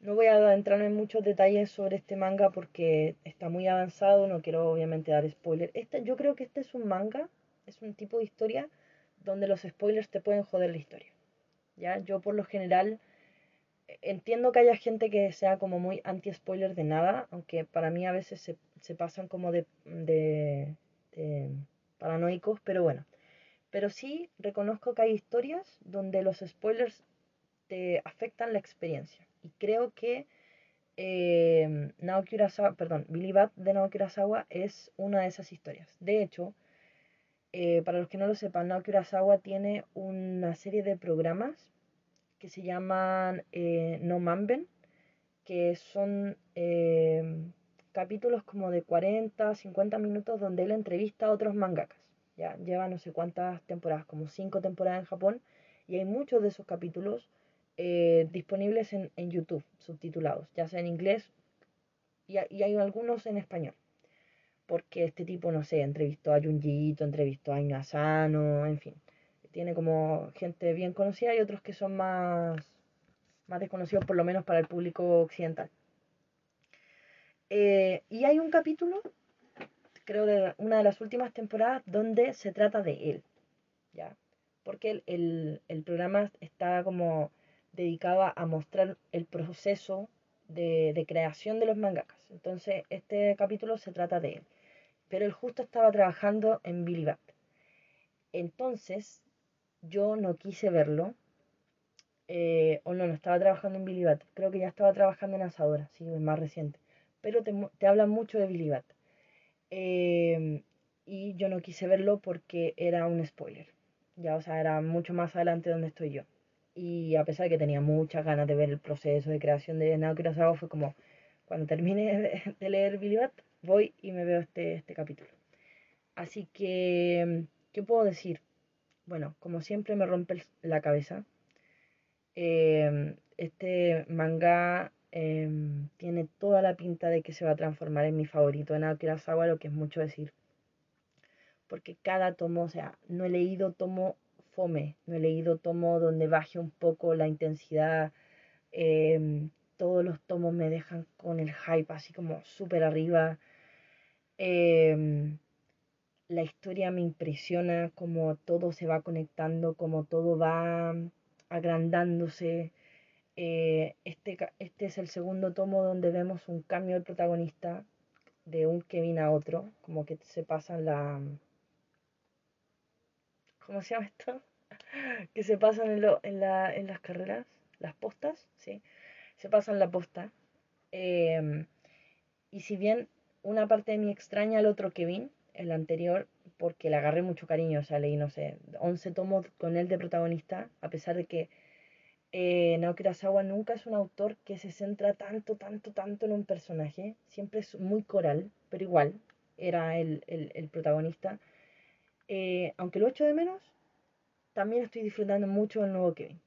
No voy a adentrarme en muchos detalles sobre este manga porque está muy avanzado, no quiero obviamente dar spoiler. Este, yo creo que este es un manga, es un tipo de historia donde los spoilers te pueden joder la historia. ¿Ya? Yo por lo general eh, entiendo que haya gente que sea como muy anti-spoiler de nada, aunque para mí a veces se, se pasan como de, de, paranoicos, pero bueno. Pero sí reconozco que hay historias donde los spoilers te afectan la experiencia. Y creo que eh, Naoki Billy Bat de Naoki Urasawa es una de esas historias. De hecho, eh, para los que no lo sepan, Naoki Urasawa tiene una serie de programas que se llaman eh, No Manben, que son eh, capítulos como de 40, 50 minutos donde él entrevista a otros mangakas. Ya lleva no sé cuántas temporadas, como 5 temporadas en Japón, y hay muchos de esos capítulos disponibles en, en, YouTube, subtitulados, ya sea en inglés y hay algunos en español porque este tipo, no sé, entrevistó a Junjito, entrevistó a Inazano, en fin. Tiene como gente bien conocida y otros que son más, más desconocidos, por lo menos para el público occidental. Eh, y hay un capítulo, creo de una de las últimas temporadas, donde se trata de él, ¿ya? Porque el, el programa está como dedicado a mostrar el proceso de, de, creación de los mangakas. Entonces, este capítulo se trata de él pero él justo estaba trabajando en Billy Bat. Entonces, yo no quise verlo. Eh, o no, no estaba trabajando en Billy Bat. Creo que ya estaba trabajando en Asadora, sí, es más reciente. Pero te, te hablan mucho de Billy Bat. Em, y yo no quise verlo porque era un spoiler. Ya, o sea, era mucho más adelante donde estoy yo. Y a pesar de que tenía muchas ganas de ver el proceso de creación de Naoki Urasawa, fue como, cuando termine de leer Billy Bat, voy y me veo este, este capítulo. Así que, ¿qué puedo decir? Bueno, como siempre me rompe la cabeza. Em, este manga em, tiene toda la pinta de que se va a transformar en mi favorito en Naoki Urasawa, lo que es mucho decir. Porque cada tomo, o sea, no he leído tomo fome, no he leído tomo donde baje un poco la intensidad. Em, todos los tomos me dejan con el hype así como súper arriba. Em, la historia me impresiona, como todo se va conectando, como todo va agrandándose. Eh, este, este es el segundo tomo donde vemos un cambio del protagonista de un Kevin a otro, como que se pasan la... ¿Cómo se llama esto? que se pasan en, en, la, en, las carreras, las postas, ¿sí? Se pasan la posta. Em, y si bien una parte de mí extraña al otro Kevin, el anterior, porque le agarré mucho cariño, o sea, leí, no sé, 11 tomos con él de protagonista, a pesar de que eh, Naoki Urasawa nunca es un autor que se centra tanto, tanto, tanto en un personaje, siempre es muy coral, pero igual era el, el, protagonista. Eh, aunque lo echo de menos, también estoy disfrutando mucho del nuevo Kevin.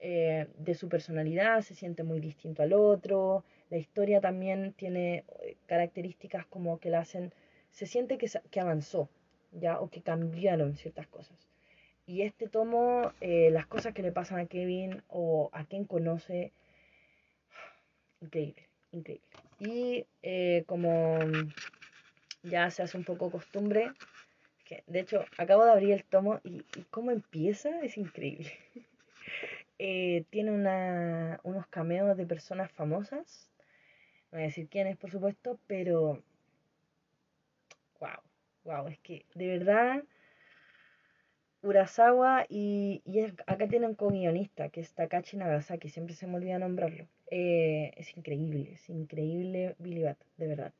Eh, de su personalidad, se siente muy distinto al otro, la historia también tiene eh, características como que la hacen, se siente que, que avanzó, ¿ya? O que cambiaron ciertas cosas. Y este tomo, eh, las cosas que le pasan a Kevin o a quien conoce, increíble, increíble. Y eh, como ya se hace un poco costumbre, que de hecho acabo de abrir el tomo y, y cómo empieza es increíble. tiene una, unos cameos de personas famosas no voy a decir quién es, por supuesto, pero. ¡Wow! ¡Wow! Es que de verdad. Urasawa y, y acá tienen con guionista que es Takachi Nagasaki, siempre se me olvida nombrarlo. Eh, es increíble, es increíble Billy Bat, de verdad.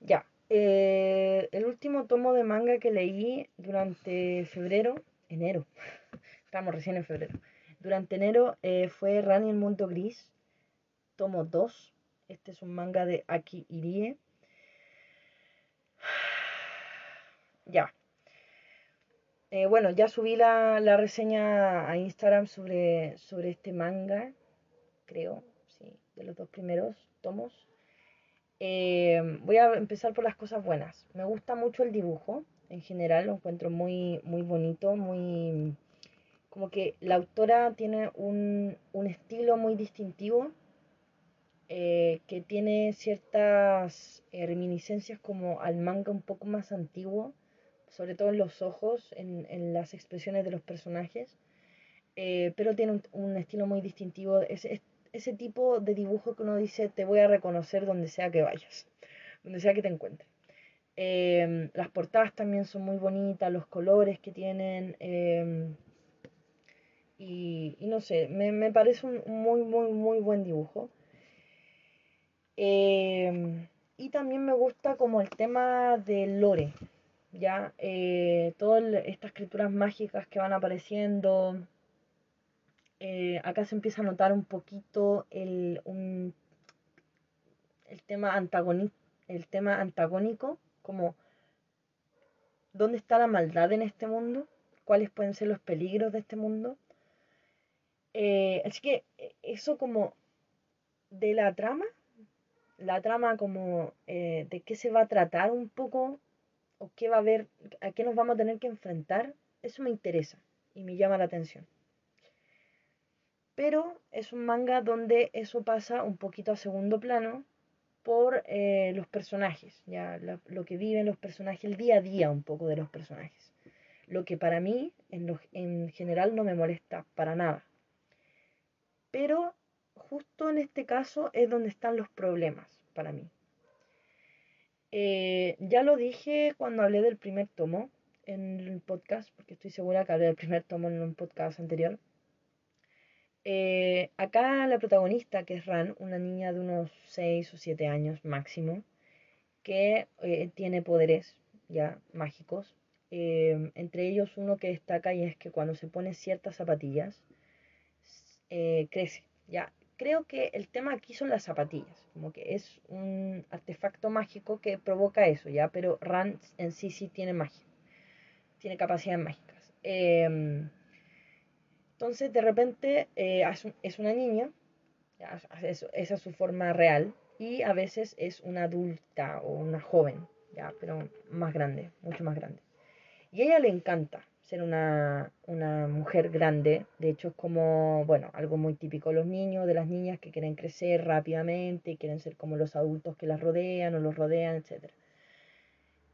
Ya, eh, el último tomo de manga que leí durante febrero, enero, estamos recién en febrero, durante enero eh, fue Rani el Mundo Gris, tomo 2. Este es un manga de Aki Irie. Ya. Eh, bueno, ya subí la, reseña a Instagram sobre, sobre este manga, creo, sí, de los dos primeros tomos. Eh, voy a empezar por las cosas buenas. Me gusta mucho el dibujo, en general lo encuentro muy, muy bonito, muy... Como que la autora tiene un, un estilo muy distintivo eh, que tiene ciertas eh, reminiscencias como al manga un poco más antiguo, sobre todo en los ojos, en, en las expresiones de los personajes, eh, pero tiene un, estilo muy distintivo, ese, ese tipo de dibujo que uno dice te voy a reconocer donde sea que vayas, donde sea que te encuentres. Em, las portadas también son muy bonitas, los colores que tienen. Em, y, no sé, me, parece un muy, muy, muy buen dibujo. Em, y también me gusta como el tema del lore, ¿ya? Eh, todas estas escrituras mágicas que van apareciendo. Eh, acá se empieza a notar un poquito el, el, tema, el tema antagónico, como dónde está la maldad en este mundo, cuáles pueden ser los peligros de este mundo. Eh, así que eso como de la trama, la trama como de qué se va a tratar un poco o qué va a haber, a qué nos vamos a tener que enfrentar, eso me interesa y me llama la atención. Pero es un manga donde eso pasa un poquito a segundo plano por eh, los personajes, ya lo, que viven los personajes, el día a día un poco de los personajes. Lo que para mí en, en general no me molesta para nada. Pero justo en este caso es donde están los problemas para mí. Eh, ya lo dije cuando hablé del primer tomo en el podcast, porque estoy segura que hablé del primer tomo en un podcast anterior. Eh, acá la protagonista, que es Ran, una niña de unos 6 o 7 años máximo, que eh, tiene poderes ya mágicos. entre ellos uno que destaca y es que cuando se pone ciertas zapatillas, crece. Ya, creo que el tema aquí son las zapatillas, como que es un artefacto mágico que provoca eso, ¿ya? Pero Ran en sí sí tiene magia, tiene capacidades mágicas. Em, entonces, de repente, eh, es una niña, esa es su forma real, y a veces es una adulta o una joven, ¿ya? Pero más grande, mucho más grande. Y a ella le encanta, ser una, mujer grande. De hecho, es como, bueno, algo muy típico de los niños, de las niñas que quieren crecer rápidamente y quieren ser como los adultos que las rodean o los rodean, etc.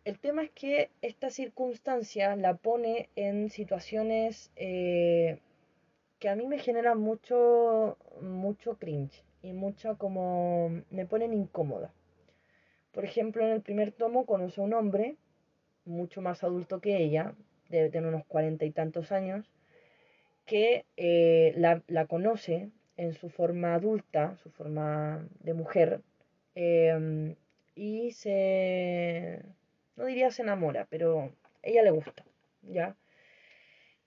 El tema es que esta circunstancia la pone en situaciones eh, que a mí me generan mucho, mucho cringe y mucho como me ponen incómoda. Por ejemplo, en el primer tomo conoce a un hombre mucho más adulto que ella, debe tener unos cuarenta y tantos años, que eh, la, conoce en su forma adulta, su forma de mujer, em, y se, no diría se enamora, pero ella le gusta, ¿ya?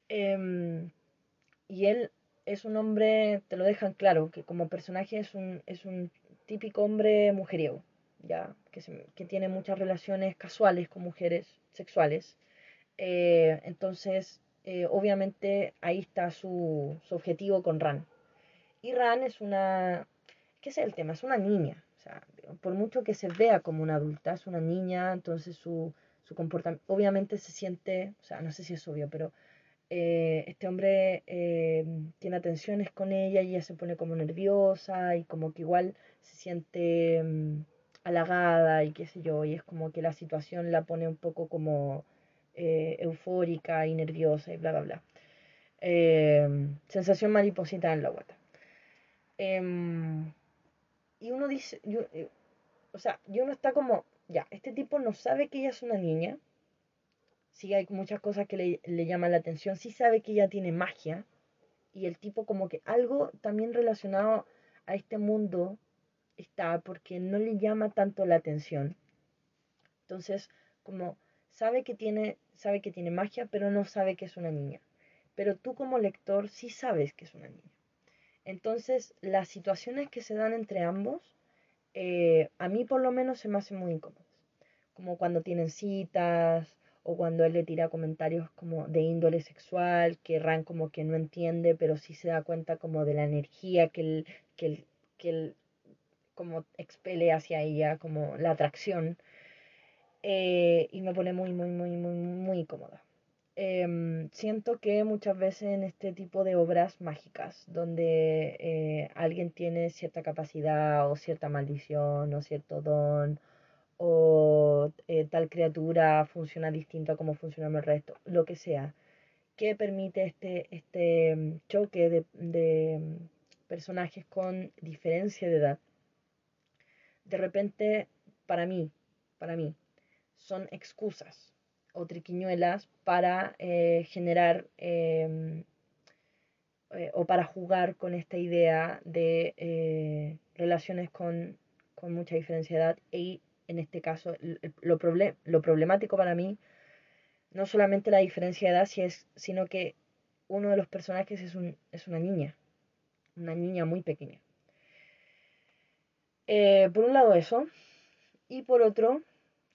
Em, y él es un hombre, te lo dejan claro, que como personaje es un, es un típico hombre mujeriego, ¿ya? Que, que tiene muchas relaciones casuales con mujeres sexuales eh, entonces, eh, obviamente ahí está su, objetivo con Ran. Y Ran es una... ¿Qué es el tema? Es una niña. O sea, por mucho que se vea como una adulta, es una niña, entonces su, su comportamiento... Obviamente se siente, o sea, no sé si es obvio, pero eh, este hombre tiene atenciones con ella y ella se pone como nerviosa y como que igual se siente mm, halagada y qué sé yo, y es como que la situación la pone un poco como eh, eufórica y nerviosa y bla, bla, bla. Em, sensación mariposita en la guata. Em, y uno dice, eh, o sea, y uno está como, ya, este tipo no sabe que ella es una niña, sí hay muchas cosas que le, le llaman la atención, sí sabe que ella tiene magia, y el tipo como que algo también relacionado a este mundo está porque no le llama tanto la atención. Entonces, como sabe que tiene, sabe que tiene magia, pero no sabe que es una niña. Pero tú como lector sí sabes que es una niña. Entonces, las situaciones que se dan entre ambos, eh, a mí por lo menos se me hacen muy incómodas. Como cuando tienen citas o cuando él le tira comentarios como de índole sexual, que Ran como que no entiende, pero sí se da cuenta como de la energía que él, que que él como expele hacia ella, como la atracción. Eh, y me pone muy, muy, muy, muy, muy cómoda. Em, siento que muchas veces en este tipo de obras mágicas, donde eh, alguien tiene cierta capacidad o cierta maldición o cierto don, o eh, tal criatura funciona distinto a como funciona el resto, lo que sea, que permite este, este mm, choque de, de mm, personajes con diferencia de edad, de repente, para mí, para mí, son excusas o triquiñuelas para eh, generar em, eh, o para jugar con esta idea de eh, relaciones con, con, mucha diferencia de edad y en este caso lo, lo problemático para mí no solamente la diferencia de edad, sino que uno de los personajes es, un, es una niña, una niña muy pequeña. Por un lado eso, y por otro,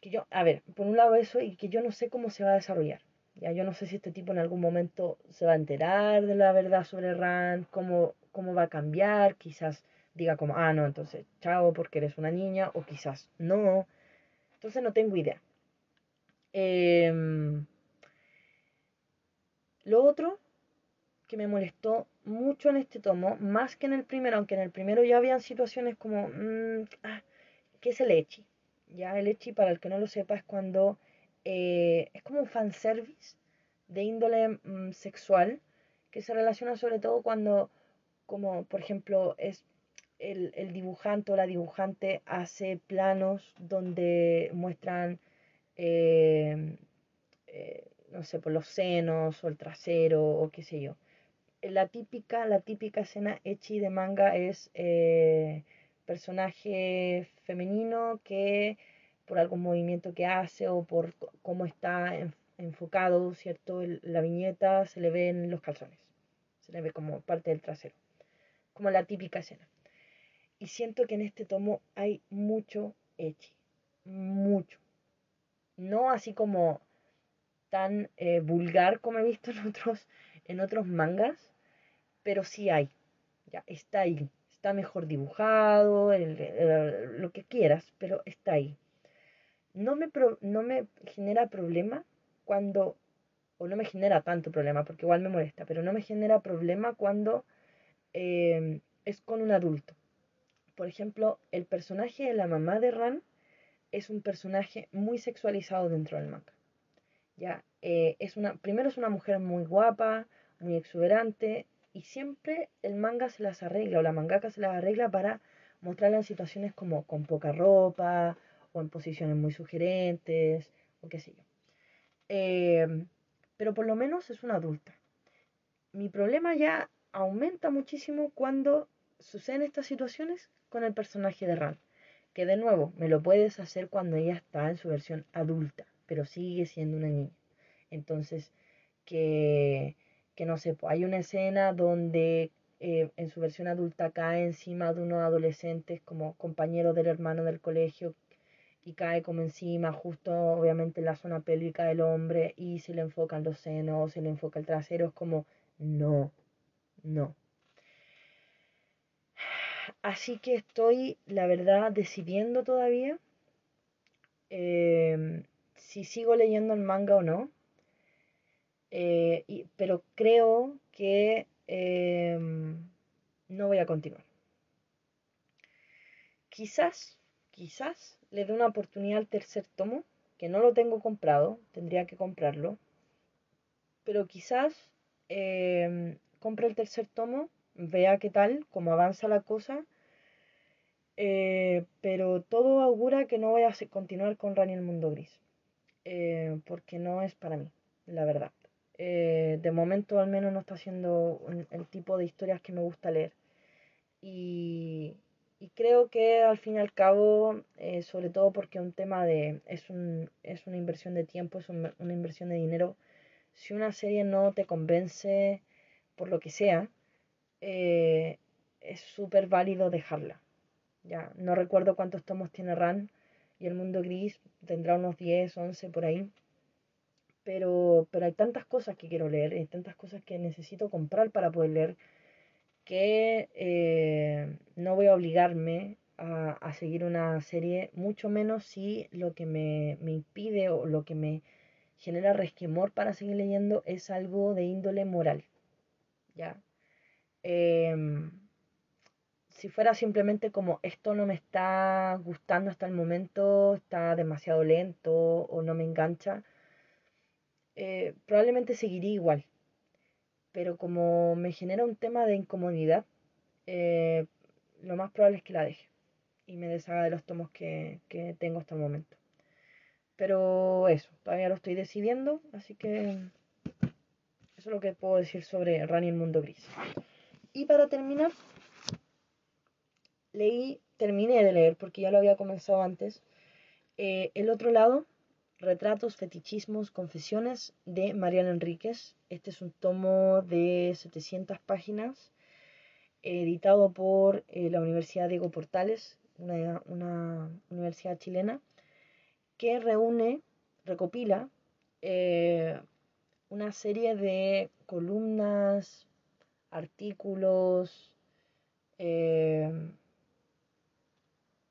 que yo, a ver, por un lado eso y que yo no sé cómo se va a desarrollar. Ya yo no sé si este tipo en algún momento se va a enterar de la verdad sobre Rand, cómo, cómo va a cambiar, quizás diga como, ah, no, entonces chao porque eres una niña, o quizás no. Entonces no tengo idea. Em, lo otro que me molestó mucho en este tomo, más que en el primero, aunque en el primero ya habían situaciones como, mm, ah, ¿qué es el echi? Ya el echi, para el que no lo sepa, es cuando eh, es como un fanservice de índole mm, sexual que se relaciona sobre todo cuando, como por ejemplo, es el, el, dibujante o la dibujante hace planos donde muestran eh, eh, no sé, por los senos o el trasero o qué sé yo. La típica, la típica escena echi de manga es personaje femenino que por algún movimiento que hace o por cómo está enfocado, ¿cierto? la viñeta se le ve en los calzones, se le ve como parte del trasero, como la típica escena. Y siento que en este tomo hay mucho echi, mucho. No así como tan eh, vulgar como he visto en otros, en otros mangas, pero sí hay, ya está ahí, está mejor dibujado, lo que quieras, pero está ahí. No me, no me genera problema cuando, o no me genera tanto problema, porque igual me molesta, pero no me genera problema cuando em, es con un adulto. Por ejemplo, el personaje de la mamá de Ran es un personaje muy sexualizado dentro del manga. ¿ya? Eh, es una, primero es una mujer muy guapa, muy exuberante, y siempre el manga se las arregla, o la mangaka se las arregla para mostrarla en situaciones como con poca ropa, o en posiciones muy sugerentes, o qué sé yo. Em, pero por lo menos es una adulta. Mi problema ya aumenta muchísimo cuando suceden estas situaciones con el personaje de Ran. Que de nuevo, me lo puedes hacer cuando ella está en su versión adulta pero sigue siendo una niña. Entonces, que, que no sé, pues hay una escena donde eh, en su versión adulta cae encima de unos adolescentes como compañeros del hermano del colegio y cae como encima, justo obviamente en la zona pélvica del hombre y se le enfocan los senos, se le enfoca el trasero, es como, no, no. Así que estoy, la verdad, decidiendo todavía. Eh, si sigo leyendo el manga o no. Eh, pero creo que em, no voy a continuar. Quizás, quizás le dé una oportunidad al tercer tomo, que no lo tengo comprado, tendría que comprarlo. Pero quizás em, compre el tercer tomo, vea qué tal, cómo avanza la cosa. Eh, pero todo augura que no voy a continuar con Rani el Mundo Gris. Eh, porque no es para mí, la verdad. Eh, de momento al menos no está siendo el tipo de historias que me gusta leer. Y, creo que al fin y al cabo, eh, sobre todo porque un tema de, es, un, es una inversión de tiempo, es una inversión de dinero, si una serie no te convence por lo que sea, es súper válido dejarla. Ya, no recuerdo cuántos tomos tiene Ran, y el mundo gris tendrá unos 10, 11 por ahí. Pero, pero hay tantas cosas que quiero leer, hay tantas cosas que necesito comprar para poder leer, que eh, no voy a obligarme a, seguir una serie, mucho menos si lo que me, impide o lo que me genera resquemor para seguir leyendo es algo de índole moral. ¿Ya? Em, si fuera simplemente como esto no me está gustando hasta el momento, está demasiado lento o no me engancha, eh, probablemente seguiría igual. Pero como me genera un tema de incomodidad, eh, lo más probable es que la deje y me deshaga de los tomos que, que tengo hasta el momento. pero eso, todavía lo estoy decidiendo, así que eso es lo que puedo decir sobre Rani el Mundo Gris. Y para terminar, leí, terminé de leer, porque ya lo había comenzado antes, eh, El otro lado, Retratos, Fetichismos, Confesiones de Mariana Enríquez. Este es un tomo de 700 páginas, editado por eh, la Universidad Diego Portales, una, una, universidad chilena, que reúne, recopila eh, una serie de columnas, artículos, eh,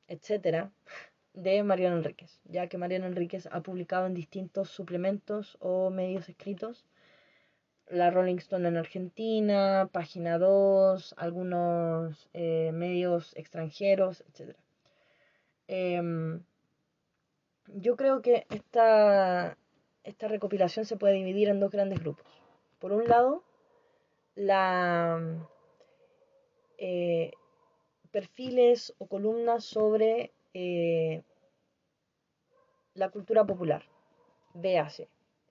etcétera, de Mariano Enríquez, ya que Mariano Enríquez ha publicado en distintos suplementos o medios escritos, la Rolling Stone en Argentina, Página 2, algunos eh, medios extranjeros, etc. Em, yo creo que esta, esta recopilación se puede dividir en dos grandes grupos. Por un lado, la eh, perfiles o columnas sobre eh, la cultura popular. Véase,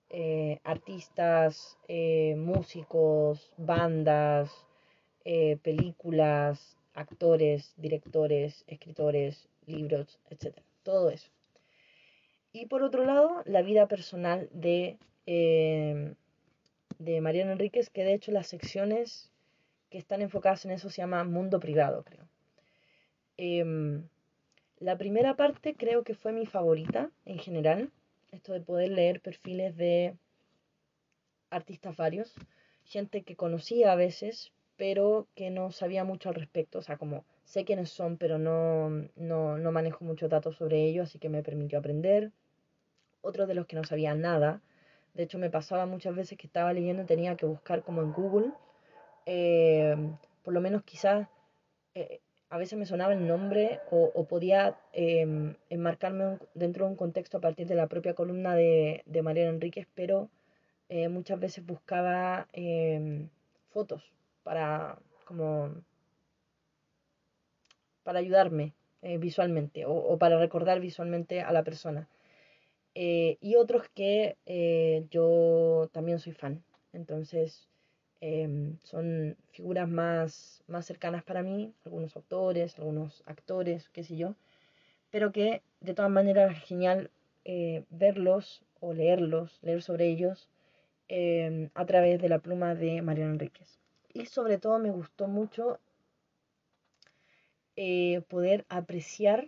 eh, artistas, eh, músicos, bandas, películas, actores, directores, escritores, libros, etc. Todo eso. Y por otro lado, la vida personal de, de Mariano Enríquez, que de hecho las secciones que están enfocadas en eso se llama mundo privado, creo. La primera parte creo que fue mi favorita en general, esto de poder leer perfiles de artistas varios, gente que conocía a veces, pero que no sabía mucho al respecto, o sea, como sé quiénes son, pero no, no, no manejo muchos datos sobre ellos, así que me permitió aprender. Otros de los que no sabía nada, de hecho me pasaba muchas veces que estaba leyendo y tenía que buscar como en Google, eh, por lo menos quizás eh, a veces me sonaba el nombre o, podía em, enmarcarme dentro de un contexto a partir de la propia columna de, de Mariano Enríquez, pero eh, muchas veces buscaba em, fotos para como para ayudarme eh, visualmente o, para recordar visualmente a la persona. Eh, y otros que yo también soy fan. Entonces Em, son figuras más, más cercanas para mí, algunos autores, algunos actores, qué sé yo, pero que de todas maneras es genial eh, verlos o leerlos, leer sobre ellos em, a través de la pluma de Mariano Enríquez. Y sobre todo me gustó mucho eh, poder apreciar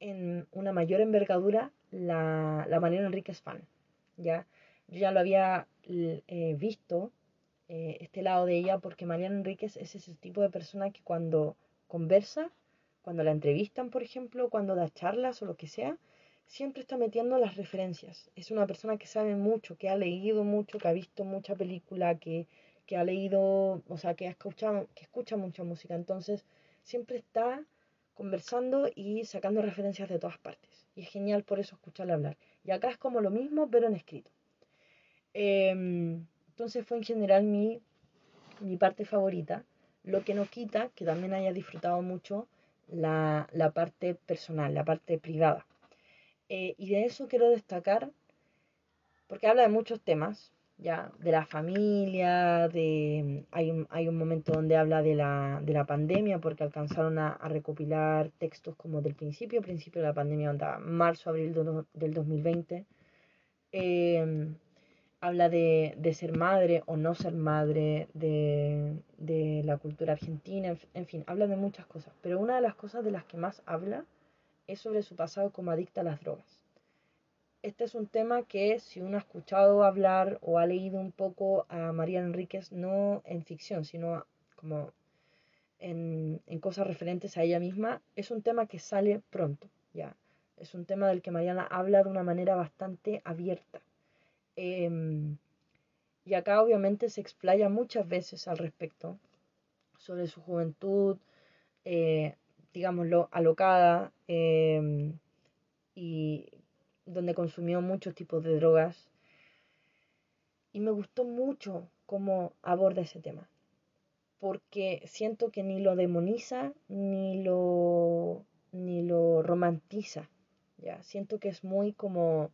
en una mayor envergadura la, la Mariano Enríquez fan. ¿ya? Yo ya lo había eh, visto eh, este lado de ella porque Mariana Enríquez es ese tipo de persona que cuando conversa, cuando la entrevistan, por ejemplo, cuando da charlas o lo que sea, siempre está metiendo las referencias. Es una persona que sabe mucho, que ha leído mucho, que ha visto mucha película, que, que ha leído, o sea, que, ha escuchado, que escucha mucha música. Entonces, siempre está conversando y sacando referencias de todas partes. Y es genial por eso escucharla hablar. Y acá es como lo mismo, pero en escrito. Eh, entonces fue en general mi, mi parte favorita, lo que no quita que también haya disfrutado mucho la, la parte personal, la parte privada. Eh, y de eso quiero destacar, porque habla de muchos temas, ya, de la familia, de, hay, un, hay un momento donde habla de la, de la pandemia, porque alcanzaron a, recopilar textos como del principio, principio de la pandemia, onda, marzo, abril del 2020. Eh, habla de, ser madre o no ser madre, de, la cultura argentina, en, fin, habla de muchas cosas. Pero una de las cosas de las que más habla es sobre su pasado como adicta a las drogas. Este es un tema que si uno ha escuchado hablar o ha leído un poco a María Enríquez, no en ficción, sino como en, en cosas referentes a ella misma, es un tema que sale pronto, ya. Es un tema del que Mariana habla de una manera bastante abierta Em, y acá obviamente se explaya muchas veces al respecto sobre su juventud, eh, digámoslo, alocada, em, y donde consumió muchos tipos de drogas. Y me gustó mucho cómo aborda ese tema, porque siento que ni lo demoniza ni lo, ni lo romantiza. ¿ya? Siento que es muy como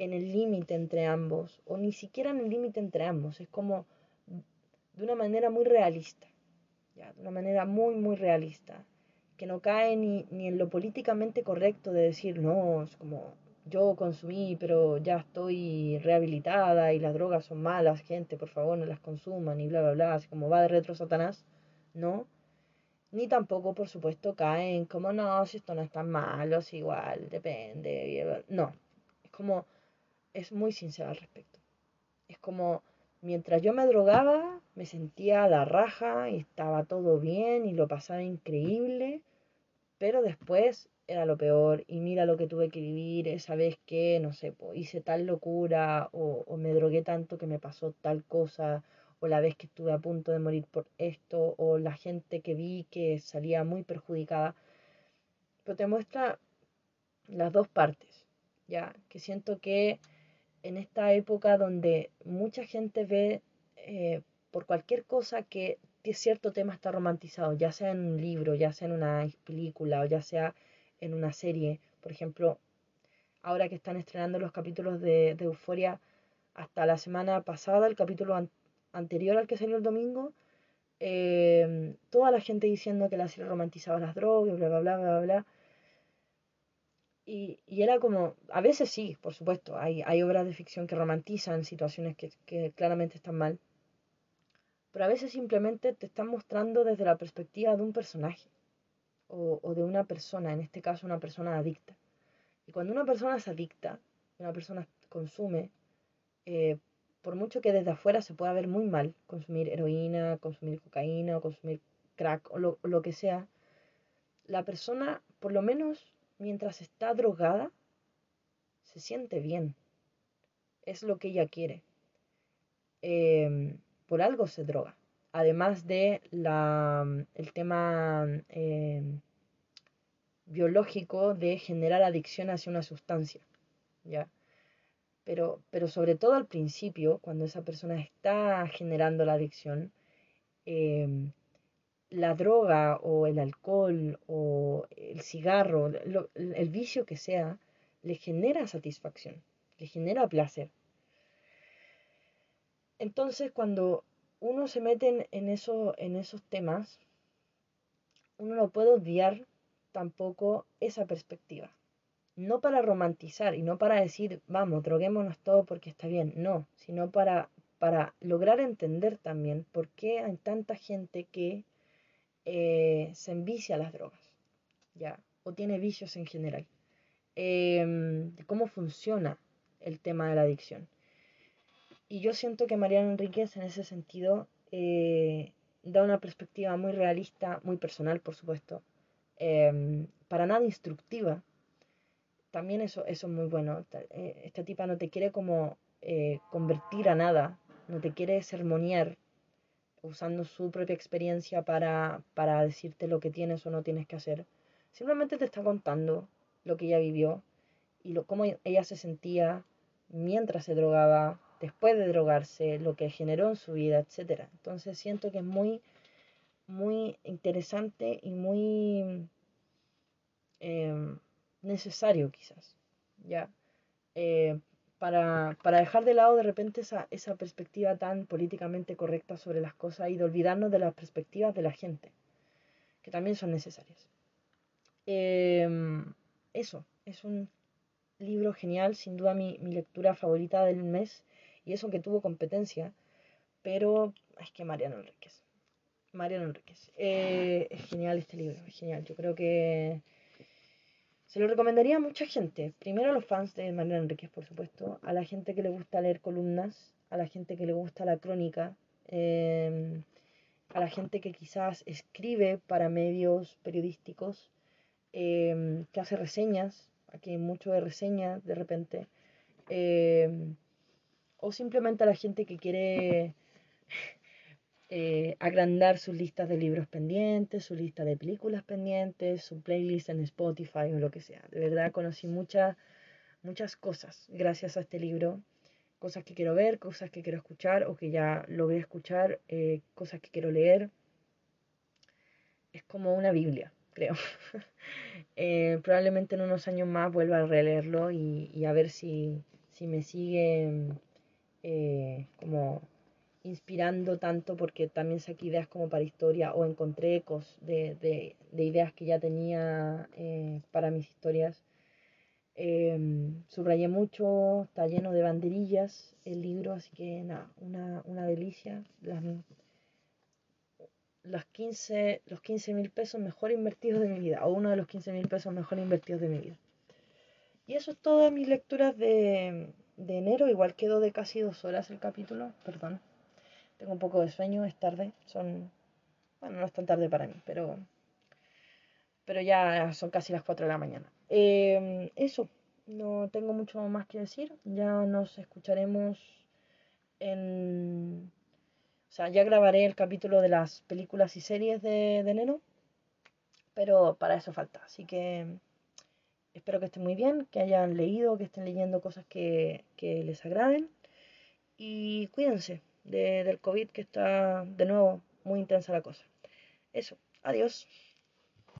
en el límite entre ambos, o ni siquiera en el límite entre ambos, es como de una manera muy realista, ¿ya? de una manera muy, muy realista, que no cae ni, ni en lo políticamente correcto de decir, no, es como yo consumí, pero ya estoy rehabilitada y las drogas son malas, gente, por favor no las consuman y bla, bla, bla, así como va de retro Satanás, ¿no? Ni tampoco, por supuesto, caen como, no, si esto no es tan malo, es igual, depende. No, es como, es muy sincero al respecto. Es como, mientras yo me drogaba, me sentía a la raja y estaba todo bien y lo pasaba increíble, pero después era lo peor y mira lo que tuve que vivir esa vez que, no sé, hice tal locura o, o me drogué tanto que me pasó tal cosa o la vez que estuve a punto de morir por esto, o la gente que vi que salía muy perjudicada. Pero te muestra las dos partes, ya, que siento que en esta época donde mucha gente ve eh, por cualquier cosa que, cierto tema está romantizado, ya sea en un libro, ya sea en una película o ya sea en una serie, por ejemplo, ahora que están estrenando los capítulos de, de Euforia, hasta la semana pasada, el capítulo anterior al que salió el domingo, em, toda la gente diciendo que la serie romantizaba las drogas, bla, bla, bla, bla, bla. Y, y, era como, a veces sí, por supuesto, hay, hay obras de ficción que romantizan situaciones que, que claramente están mal, pero a veces simplemente te están mostrando desde la perspectiva de un personaje o, o de una persona, en este caso una persona adicta. Y cuando una persona es adicta, una persona consume, eh, por mucho que desde afuera se pueda ver muy mal consumir heroína, consumir cocaína o consumir crack o lo, que sea, la persona, por lo menos mientras está drogada, se siente bien. Es lo que ella quiere. Em, por algo se droga. Además de la, el tema em, biológico de generar adicción hacia una sustancia. ¿ya? pero, pero sobre todo al principio, cuando esa persona está generando la adicción, em, la droga o el alcohol o el cigarro, el vicio que sea, le genera satisfacción, le genera placer. Entonces, cuando uno se mete en, en esos temas, uno no puede obviar tampoco esa perspectiva no para romantizar y no para decir, vamos, droguémonos todo porque está bien, no, sino para, para lograr entender también por qué hay tanta gente que eh, se envicia a las drogas, ¿ya? O tiene vicios en general. Em, cómo funciona el tema de la adicción. Y yo siento que Mariana Enríquez en ese sentido eh, da una perspectiva muy realista, muy personal, por supuesto, em, para nada instructiva, también eso, eso es muy bueno. Eh, esta tipa no te quiere como eh, convertir a nada, no te quiere sermonear usando su propia experiencia para, para decirte lo que tienes o no tienes que hacer. Simplemente te está contando lo que ella vivió y lo, cómo ella se sentía mientras se drogaba, después de drogarse, lo que generó en su vida, etc. Entonces siento que es muy, muy interesante y muy... Em, necesario quizás, ¿ya? Eh, para, para, dejar de lado de repente esa, esa perspectiva tan políticamente correcta sobre las cosas y de olvidarnos de las perspectivas de la gente, que también son necesarias. Em, eso, es un libro genial, sin duda mi, mi, lectura favorita del mes, y eso que tuvo competencia, pero es que Mariano Enríquez. Mariano Enríquez. Eh, es genial este libro, es genial. Yo creo que se lo recomendaría a mucha gente. Primero a los fans de Manuel Enríquez, por supuesto. A la gente que le gusta leer columnas. A la gente que le gusta la crónica. Em, a la gente que quizás escribe para medios periodísticos. Em, que hace reseñas. Aquí hay mucho de reseña de repente. Em, o simplemente a la gente que quiere eh, agrandar sus listas de libros pendientes, su lista de películas pendientes, su playlist en Spotify o lo que sea. De verdad conocí muchas muchas cosas gracias a este libro. Cosas que quiero ver, cosas que quiero escuchar o que ya logré escuchar, eh, cosas que quiero leer. Es como una Biblia, creo. eh, probablemente en unos años más vuelva a releerlo y, y a ver si, si me sigue como inspirando tanto porque también saqué ideas como para historia o encontré ecos de, ideas que ya tenía eh, para mis historias. Em, subrayé mucho, está lleno de banderillas el libro, así que nada, una, delicia. Las, los 15 los 15 mil pesos mejor invertidos de mi vida, o uno de los 15 mil pesos mejor invertidos de mi vida. Y eso es todas mis lecturas de, de enero, igual quedó de casi dos horas el capítulo, perdón. Tengo un poco de sueño, es tarde, son, bueno, no es tan tarde para mí, pero, pero ya son casi las 4 de la mañana. Em, eso, no tengo mucho más que decir, ya nos escucharemos en... O sea, ya grabaré el capítulo de las películas y series de, de enero, pero para eso falta, así que espero que estén muy bien, que hayan leído, que estén leyendo cosas que, que les agraden y cuídense del COVID que está de nuevo muy intensa la cosa. Eso, adiós.